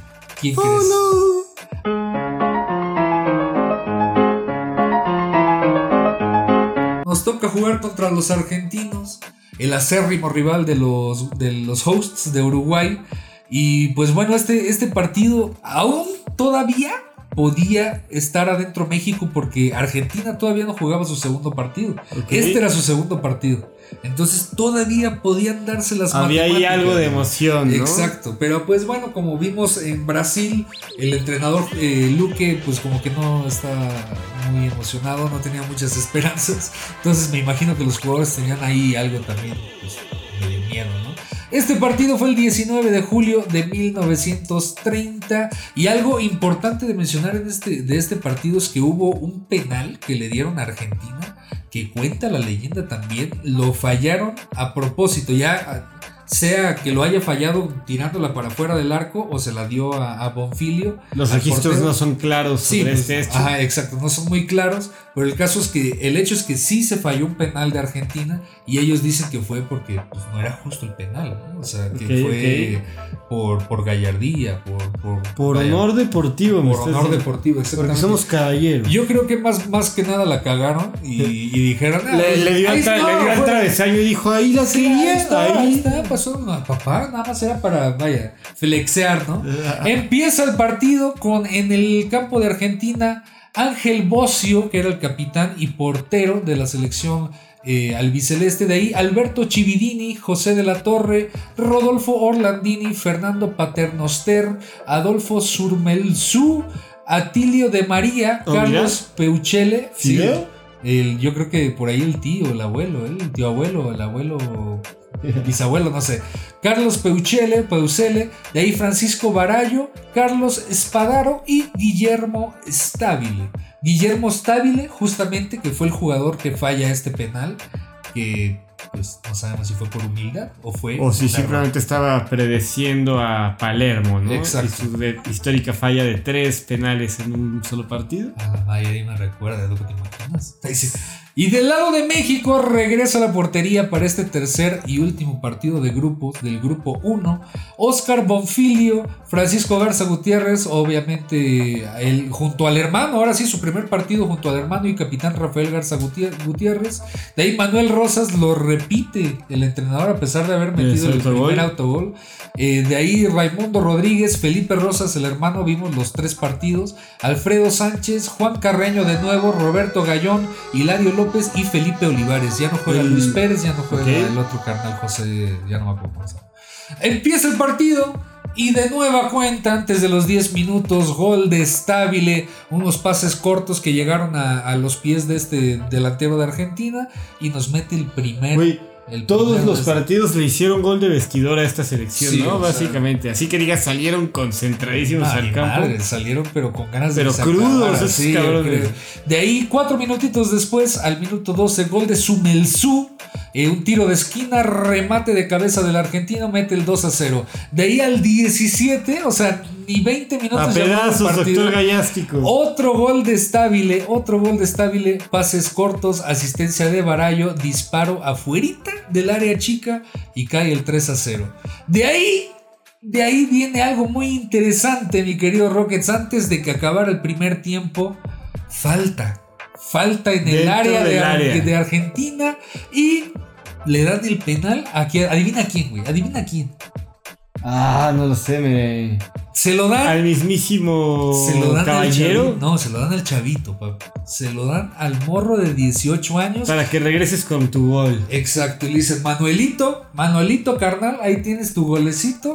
¿Quién oh, crees? toca jugar contra los argentinos. el acérrimo rival de los, de los hosts de Uruguay. Y pues bueno, este, este partido aún todavía podía estar adentro México porque Argentina todavía no jugaba su segundo partido. Este era su segundo partido. Entonces todavía podían darse las Había ahí algo de emoción, ¿no? Exacto, pero pues bueno, como vimos en Brasil, el entrenador eh, Luque pues como que no estaba muy emocionado, no tenía muchas esperanzas. Entonces me imagino que los jugadores tenían ahí algo también pues, medio miedo, ¿no? Este partido fue el 19 de julio de 1930 y algo importante de mencionar en este, de este partido es que hubo un penal que le dieron a Argentina que cuenta la leyenda también, lo fallaron a propósito, ya sea que lo haya fallado tirándola para afuera del arco o se la dio a, Bonfilio. Los registros no son claros sobre pues, este hecho. Ajá, exacto, no son muy claros, pero el caso es que el hecho es que sí se falló un penal de Argentina y ellos dicen que fue porque pues, no era justo el penal, ¿no? O sea, que fue por, por gallardía, por... Por, honor deportivo, Por honor deportivo, exactamente. Porque somos caballeros. Yo creo que más, más que nada la cagaron y, dijeron... Ah, le, dio, al, travesaño y dijo, ahí la quería, ahí está, pasó, papá, nada más era para, vaya, flexear, ¿no? Empieza el partido con en el campo de Argentina Ángel Bocio, que era el capitán y portero de la selección eh, albiceleste. De ahí Alberto Chividini, José de la Torre, Rodolfo Orlandini, Fernando Paternoster, Adolfo Surmelzú, Atilio de María, oh, Carlos Peuchele. ¿Sí? yo creo que por ahí el tío, el abuelo, el tío abuelo, el abuelo bisabuelo, no sé. Carlos Peuchele, Peucele, de ahí Francisco Barallo, Carlos Espadaro y Guillermo Stabile. Guillermo Stabile, justamente, que fue el jugador que falla este penal, que pues no sabemos si fue por humildad o fue. O si simplemente estaba predeciendo a Palermo, ¿no? Exacto. Y su histórica falla de tres penales en un solo partido. Ah, ahí me recuerda, lo que te imaginas. Y del lado de México regresa a la portería para este tercer y último partido de grupos del grupo 1. Oscar Bonfilio, Francisco Garza Gutiérrez, obviamente el, junto al hermano, ahora sí su primer partido junto al hermano y capitán Rafael Garza Gutiérrez. De ahí Manuel Rosas lo repite el entrenador a pesar de haber metido el, primer autogol. Eh, de ahí Raimundo Rodríguez, Felipe Rosas, el hermano, vimos los tres partidos. Alfredo Sánchez, Juan Carreño de nuevo, Roberto Gallón, Hilario López y Felipe Olivares. Ya no juega Luis Pérez, ya no juega el otro carnal José, ya no me acuerdo Empieza el partido y de nueva cuenta, antes de los 10 minutos, gol de Stabile, unos pases cortos que llegaron a, los pies de este delantero de Argentina y nos mete el primer... Todos los partidos le hicieron gol de vestidor a esta selección, ¿no? Básicamente. Así que digas, salieron concentradísimos al campo. salieron, pero con ganas de Pero crudos, esos cabrones. De ahí, cuatro minutitos después, al minuto 12, gol de Sumelzú. Eh, un tiro de esquina, remate de cabeza del argentino, mete el 2 a 0. De ahí al 17, o sea, ni 20 minutos. A pedazos, doctor Gallástico. Otro gol de Estabile, otro gol de Estabile, pases cortos, asistencia de Barallo, disparo afuerita del área chica y cae el 3 a 0. De ahí, de ahí viene algo muy interesante, mi querido Rockets. Antes de que acabara el primer tiempo, falta. Falta en el área de, de Argentina y le dan el penal a quien. Adivina quién, güey. Adivina quién. Ah, no lo sé, me. Se lo dan. Al mismísimo. Se lo dan caballero. no, se lo dan al chavito, papá. Se lo dan al morro de 18 años. Para que regreses con tu gol. Exacto. Y le dicen, Manuelito, Manuelito, carnal, ahí tienes tu golecito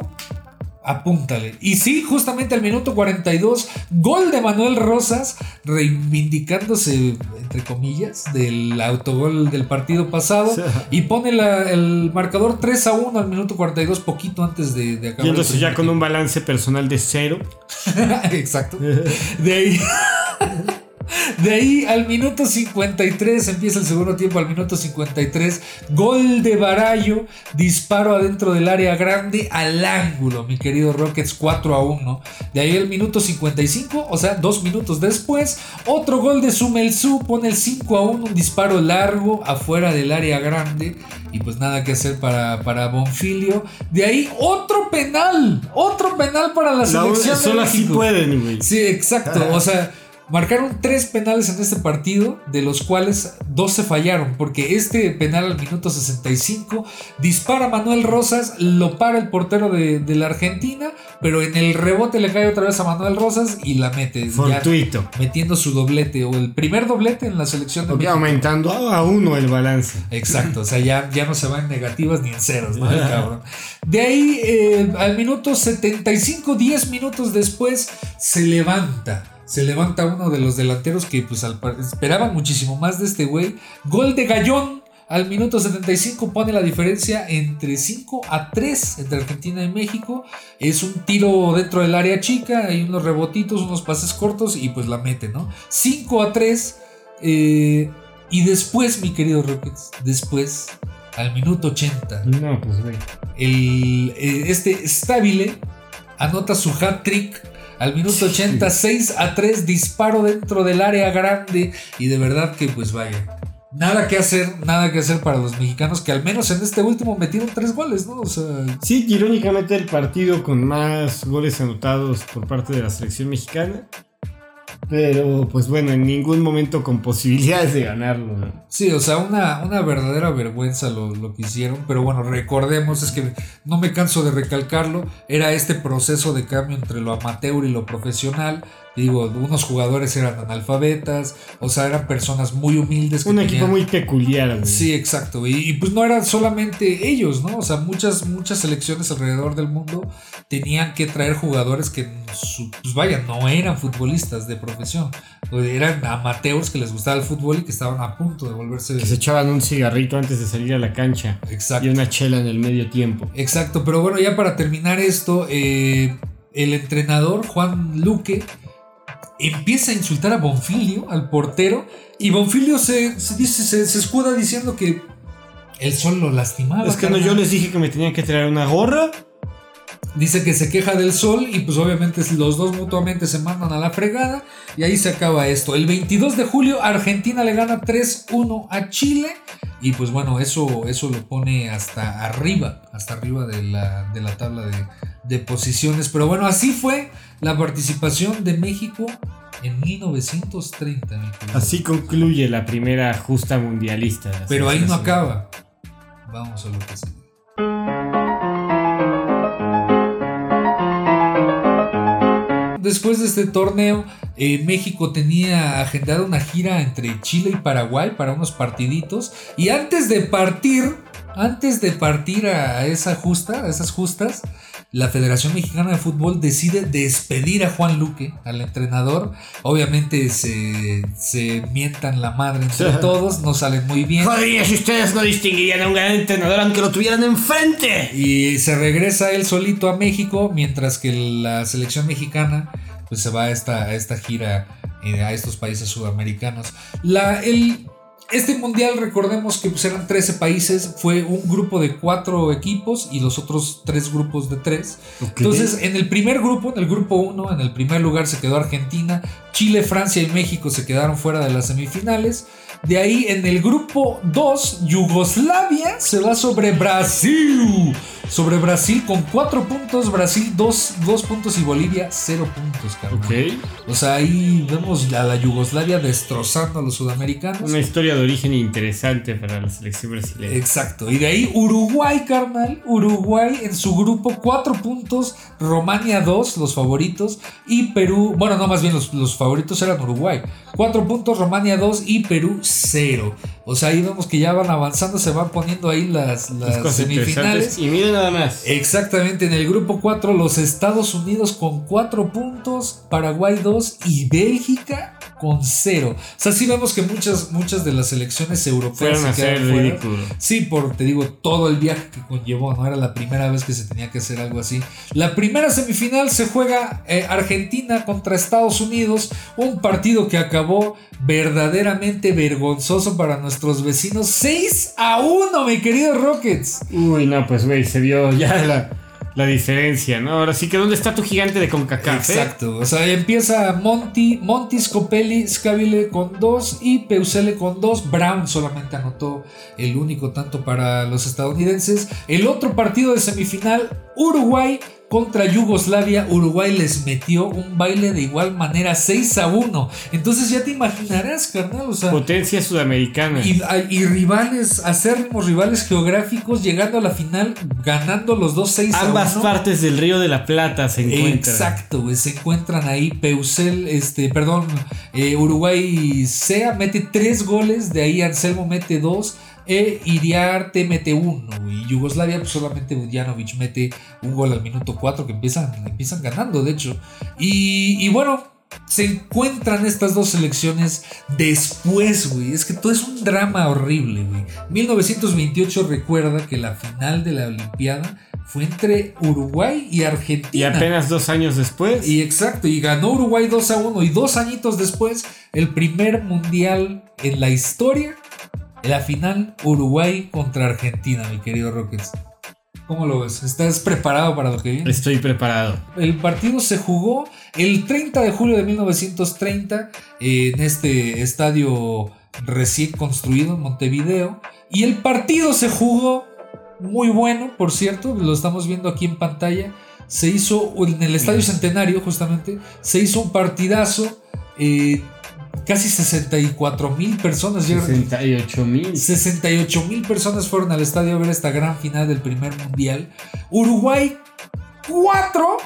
apúntale. Y sí, justamente al minuto 42, gol de Manuel Rosas, reivindicándose, entre comillas, del autogol del partido pasado. y pone el marcador 3 a 1 al minuto 42, poquito antes de, de acabar. Y ya con un balance personal de cero. Exacto. De ahí. De ahí al minuto 53 empieza el segundo tiempo, al minuto 53, gol de Barallo, disparo adentro del área grande al ángulo, mi querido Rockets 4 a 1. De ahí al minuto 55, o sea, dos minutos después, otro gol de Sumelsu pone el 5 a 1, un disparo largo afuera del área grande. Y pues nada que hacer para, para Bonfilio. De ahí otro penal, otro penal para la selección. solo así pueden, güey. Sí, exacto. O sea, Marcaron tres penales en este partido, de los cuales dos se fallaron, porque este penal al minuto 65 dispara Manuel Rosas, lo para el portero de, la Argentina, pero en el rebote le cae otra vez a Manuel Rosas y la mete. Fortuito. metiendo su doblete, o el primer doblete en la selección de México. aumentando a uno el balance. Exacto, o sea, ya, ya no se va en negativas ni en ceros, ¿no? cabrón. De ahí, eh, al minuto 75, 10 minutos después, se levanta se levanta uno de los delanteros que pues esperaban muchísimo más de este güey. Gol de Gallón al minuto 75 pone la diferencia entre 5 a 3 entre Argentina y México. Es un tiro dentro del área chica, hay unos rebotitos, unos pases cortos y pues la mete, ¿no? 5 a 3. Eh, y después, mi querido Rockets, después, al minuto 80, no, pues, el, eh, este Stabile anota su hat trick al minuto 86 a 3 disparo dentro del área grande y de verdad que pues vaya. Nada que hacer, nada que hacer para los mexicanos que al menos en este último metieron tres goles, ¿no? O sea, sí, irónicamente el partido con más goles anotados por parte de la selección mexicana. Pero, pues bueno, en ningún momento con posibilidades de ganarlo. Sí, o sea, una, una verdadera vergüenza lo, lo, que hicieron. Pero bueno, recordemos, es que no me canso de recalcarlo, era este proceso de cambio entre lo amateur y lo profesional. Digo, unos jugadores eran analfabetas, o sea, eran personas muy humildes. Un equipo muy peculiar. Sí, exacto. Y, pues no eran solamente ellos, ¿no? O sea, muchas, muchas selecciones alrededor del mundo tenían que traer jugadores que, pues vaya, no eran futbolistas de profesión. Eran amateurs que les gustaba el fútbol y que estaban a punto de volverse... Que se echaban un cigarrito antes de salir a la cancha. Exacto. Y una chela en el medio tiempo. Exacto, pero bueno, ya para terminar esto, eh, el entrenador Juan Luque empieza a insultar a Bonfilio, al portero, y Bonfilio se, dice, se, escuda diciendo que el sol lo lastimaba. Es que no, yo les dije que me tenían que traer una gorra. Dice que se queja del sol y pues obviamente los dos mutuamente se mandan a la fregada y ahí se acaba esto. El 22 de julio Argentina le gana 3-1 a Chile y pues bueno, eso, eso lo pone hasta arriba, hasta arriba de la, de la tabla de, de posiciones. Pero bueno, así fue la participación de México en 1930. Así concluye la primera justa mundialista. Pero ahí no acaba. Vamos a lo que sigue. Después de este torneo, eh, México tenía agendada una gira entre Chile y Paraguay para unos partiditos. Y antes de partir, antes de partir a esa justa, a esas justas, la Federación Mexicana de Fútbol decide despedir a Juan Luque, al entrenador. Obviamente se, se mientan la madre entre todos, no salen muy bien. Joder, si ustedes no distinguirían a un gran entrenador aunque lo tuvieran enfrente. Y se regresa él solito a México, mientras que la selección mexicana pues se va a esta, a esta gira eh, a estos países sudamericanos. La, el, este mundial, recordemos que pues, eran 13 países, fue un grupo de 4 equipos y los otros 3 grupos de 3. Entonces, en el primer grupo, en el grupo 1, en el primer lugar se quedó Argentina, Chile, Francia y México se quedaron fuera de las semifinales. De ahí en el grupo 2, Yugoslavia se va sobre Brasil. Sobre Brasil con 4 puntos, Brasil 2, puntos y Bolivia 0 puntos, cabrón. O sea, ahí vemos a la Yugoslavia destrozando a los sudamericanos. Una historia de origen interesante para la selección brasileña. Exacto. Y de ahí Uruguay, carnal. Uruguay en su grupo 4 puntos, Romania 2, los favoritos. Y Perú, bueno, no, más bien los, los favoritos eran Uruguay. 4 puntos, Romania 2 y Perú 0. O sea, ahí vemos que ya van avanzando, se van poniendo ahí las, las semifinales. Y miren nada más. Exactamente, en el grupo 4 los Estados Unidos con 4 puntos, Paraguay 2 y Bélgica con 0. O sea, sí vemos que muchas, muchas de las selecciones europeas se quedaron ridículo. Sí, por, te digo, todo el viaje que conllevó, ¿no? Era la primera vez que se tenía que hacer algo así. La primera semifinal se juega eh, Argentina contra Estados Unidos, un partido que acabó verdaderamente vergonzoso para nuestros vecinos. 6 a 1, mi querido Rockets. Uy, no, pues güey, se vio ya la, la, diferencia, ¿no? Ahora sí que ¿dónde está tu gigante de CONCACAF? Eh? Exacto, o sea, empieza Monty, Monty Scopelli, Scabile con 2 y Peusele con 2. Brown solamente anotó el único tanto para los estadounidenses. El otro partido de semifinal, Uruguay contra Yugoslavia, Uruguay les metió un baile de igual manera 6 a 1. Entonces ya te imaginarás, carnal. O sea, Potencia sudamericana. y, y rivales, acérrimos rivales geográficos, llegando a la final, ganando los dos 6 a 1. Ambas partes del Río de la Plata se encuentran. Exacto, se encuentran ahí. Peusel, este, perdón, eh, Uruguay SEA mete tres goles, de ahí Anselmo mete dos. E Iriarte mete uno, y Yugoslavia pues solamente Bujanovic mete un gol al minuto 4 que empiezan, empiezan ganando, de hecho. Y, y bueno, se encuentran estas dos selecciones después, güey. Es que todo es un drama horrible, güey. 1928 recuerda que la final de la Olimpiada fue entre Uruguay y Argentina. Y apenas dos años después. Y exacto, y ganó Uruguay 2 a 1. Y dos añitos después, el primer mundial en la historia, en la final Uruguay contra Argentina, mi querido Rockets. ¿Cómo lo ves? ¿Estás preparado para lo que viene? Estoy preparado. El partido se jugó el 30 de julio de 1930 en este estadio recién construido en Montevideo. Y el partido se jugó muy bueno, por cierto, lo estamos viendo aquí en pantalla. Se hizo en el Estadio Centenario, justamente, se hizo un partidazo. Eh, casi 64 mil personas 68 mil. 68 mil personas fueron al estadio a ver esta gran final del primer mundial. Uruguay 4.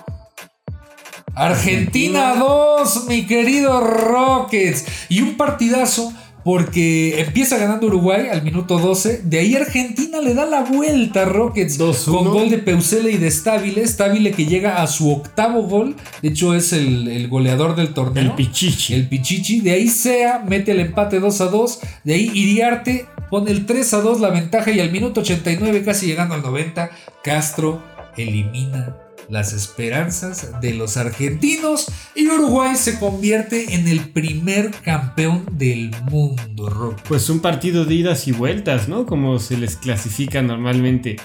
Argentina 2, mi querido Rockets. Y un partidazo porque empieza ganando Uruguay al minuto 12. De ahí Argentina le da la vuelta a Rockets con gol de Peusele y de Stabile. Stabile que llega a su octavo gol. De hecho, es el, el goleador del torneo. El Pichichi. El Pichichi. De ahí Sea mete el empate 2 a 2. De ahí Iriarte pone el 3 a 2 la ventaja. Y al minuto 89, casi llegando al 90, Castro elimina las esperanzas de los argentinos y Uruguay se convierte en el primer campeón del mundo, Rock. Pues un partido de idas y vueltas, ¿no? Como se les clasifica normalmente.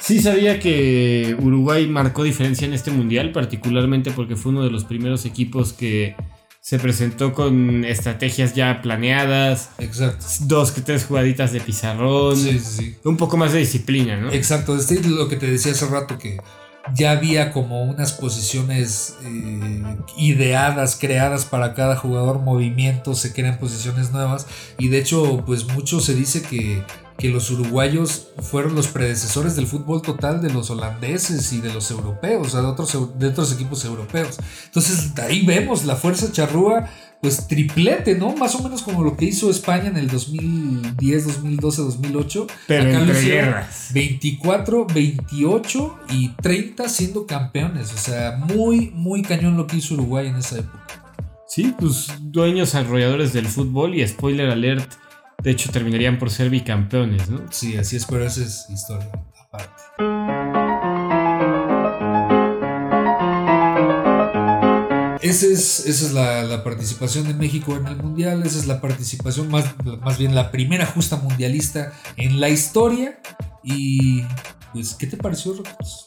Sí sabía que Uruguay marcó diferencia en este mundial, particularmente porque fue uno de los primeros equipos que se presentó con estrategias ya planeadas. Exacto. Dos que tres jugaditas de pizarrón. Sí, sí, sí. Un poco más de disciplina, ¿no? Exacto. Este es lo que te decía hace rato que ya había como unas posiciones eh, ideadas, creadas para cada jugador, movimientos, se crean posiciones nuevas y de hecho pues mucho se dice que, que los uruguayos fueron los predecesores del fútbol total de los holandeses y de los europeos, o sea, de otros, de otros equipos europeos. Entonces ahí vemos la fuerza charrúa pues triplete, ¿no? Más o menos como lo que hizo España en el 2010, 2012, 2008. Pero Acá entre guerras. 24, 28 y 30 siendo campeones. O sea, muy, muy cañón lo que hizo Uruguay en esa época. Sí, pues dueños arrolladores del fútbol y spoiler alert, de hecho terminarían por ser bicampeones, ¿no? Sí, así es, pero esa es historia aparte. Esa es, esa es la, la participación de México en el Mundial, esa es la participación, más, más bien la primera justa mundialista en la historia. Y pues, ¿qué te pareció, Rockets?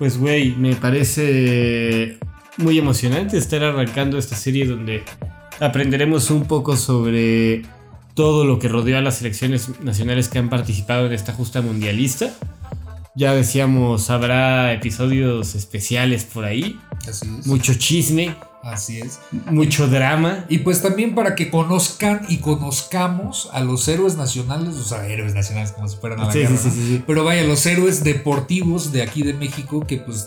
Pues güey, me parece muy emocionante estar arrancando esta serie donde aprenderemos un poco sobre todo lo que rodeó a las selecciones nacionales que han participado en esta justa mundialista. Ya decíamos, habrá episodios especiales por ahí, Así es. mucho chisme, Así es. mucho drama. Y pues también para que conozcan y conozcamos a los héroes nacionales, o sea, héroes nacionales como si fueran a la Sí, guerra, sí, sí, ¿no? sí, sí. Pero vaya, los héroes deportivos de aquí de México que pues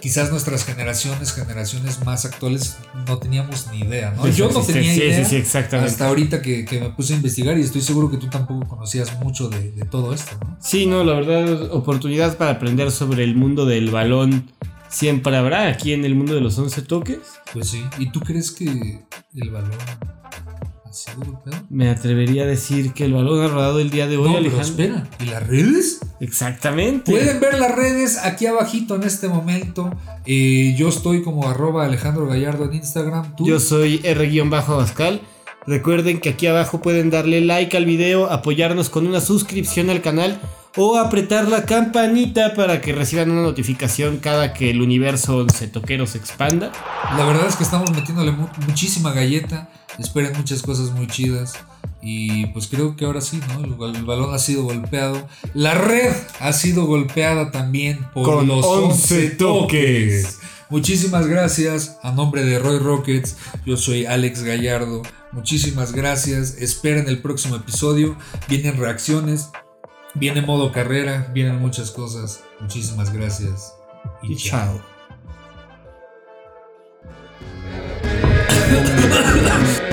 quizás nuestras generaciones, generaciones más actuales no teníamos ni idea, ¿no? Yo no tenía. Sí, idea sí, sí, exactamente. hasta ahorita que, que me puse a investigar y estoy seguro que tú tampoco conocías mucho de, de todo esto, ¿no? Sí, no, la verdad, oportunidad para aprender sobre el mundo del balón siempre habrá aquí en el mundo de los 11 toques. Pues sí. ¿Y tú crees que el balón ha sido golpeado? Me atrevería a decir que el balón ha rodado el día de hoy, No, pero Alejandro. espera. ¿Y las redes? Exactamente. Pueden ver las redes aquí abajito en este momento. Eh, yo estoy como arroba Alejandro Gallardo en Instagram. ¿Tú? Yo soy R-Abascal. Recuerden que aquí abajo pueden darle like al video, apoyarnos con una suscripción al canal o apretar la campanita para que reciban una notificación cada que el universo once toquero se expanda. La verdad es que estamos metiéndole mu- muchísima galleta. Esperen muchas cosas muy chidas. Y pues creo que ahora sí, ¿no? El, el balón ha sido golpeado. La red ha sido golpeada también por Con los 11 11 toques. toques. Muchísimas gracias. A nombre de Roy Rockets, yo soy Alex Gallardo. Muchísimas gracias. Esperen el próximo episodio. Vienen reacciones. Viene modo carrera, vienen muchas cosas. Muchísimas gracias. Y, y chao.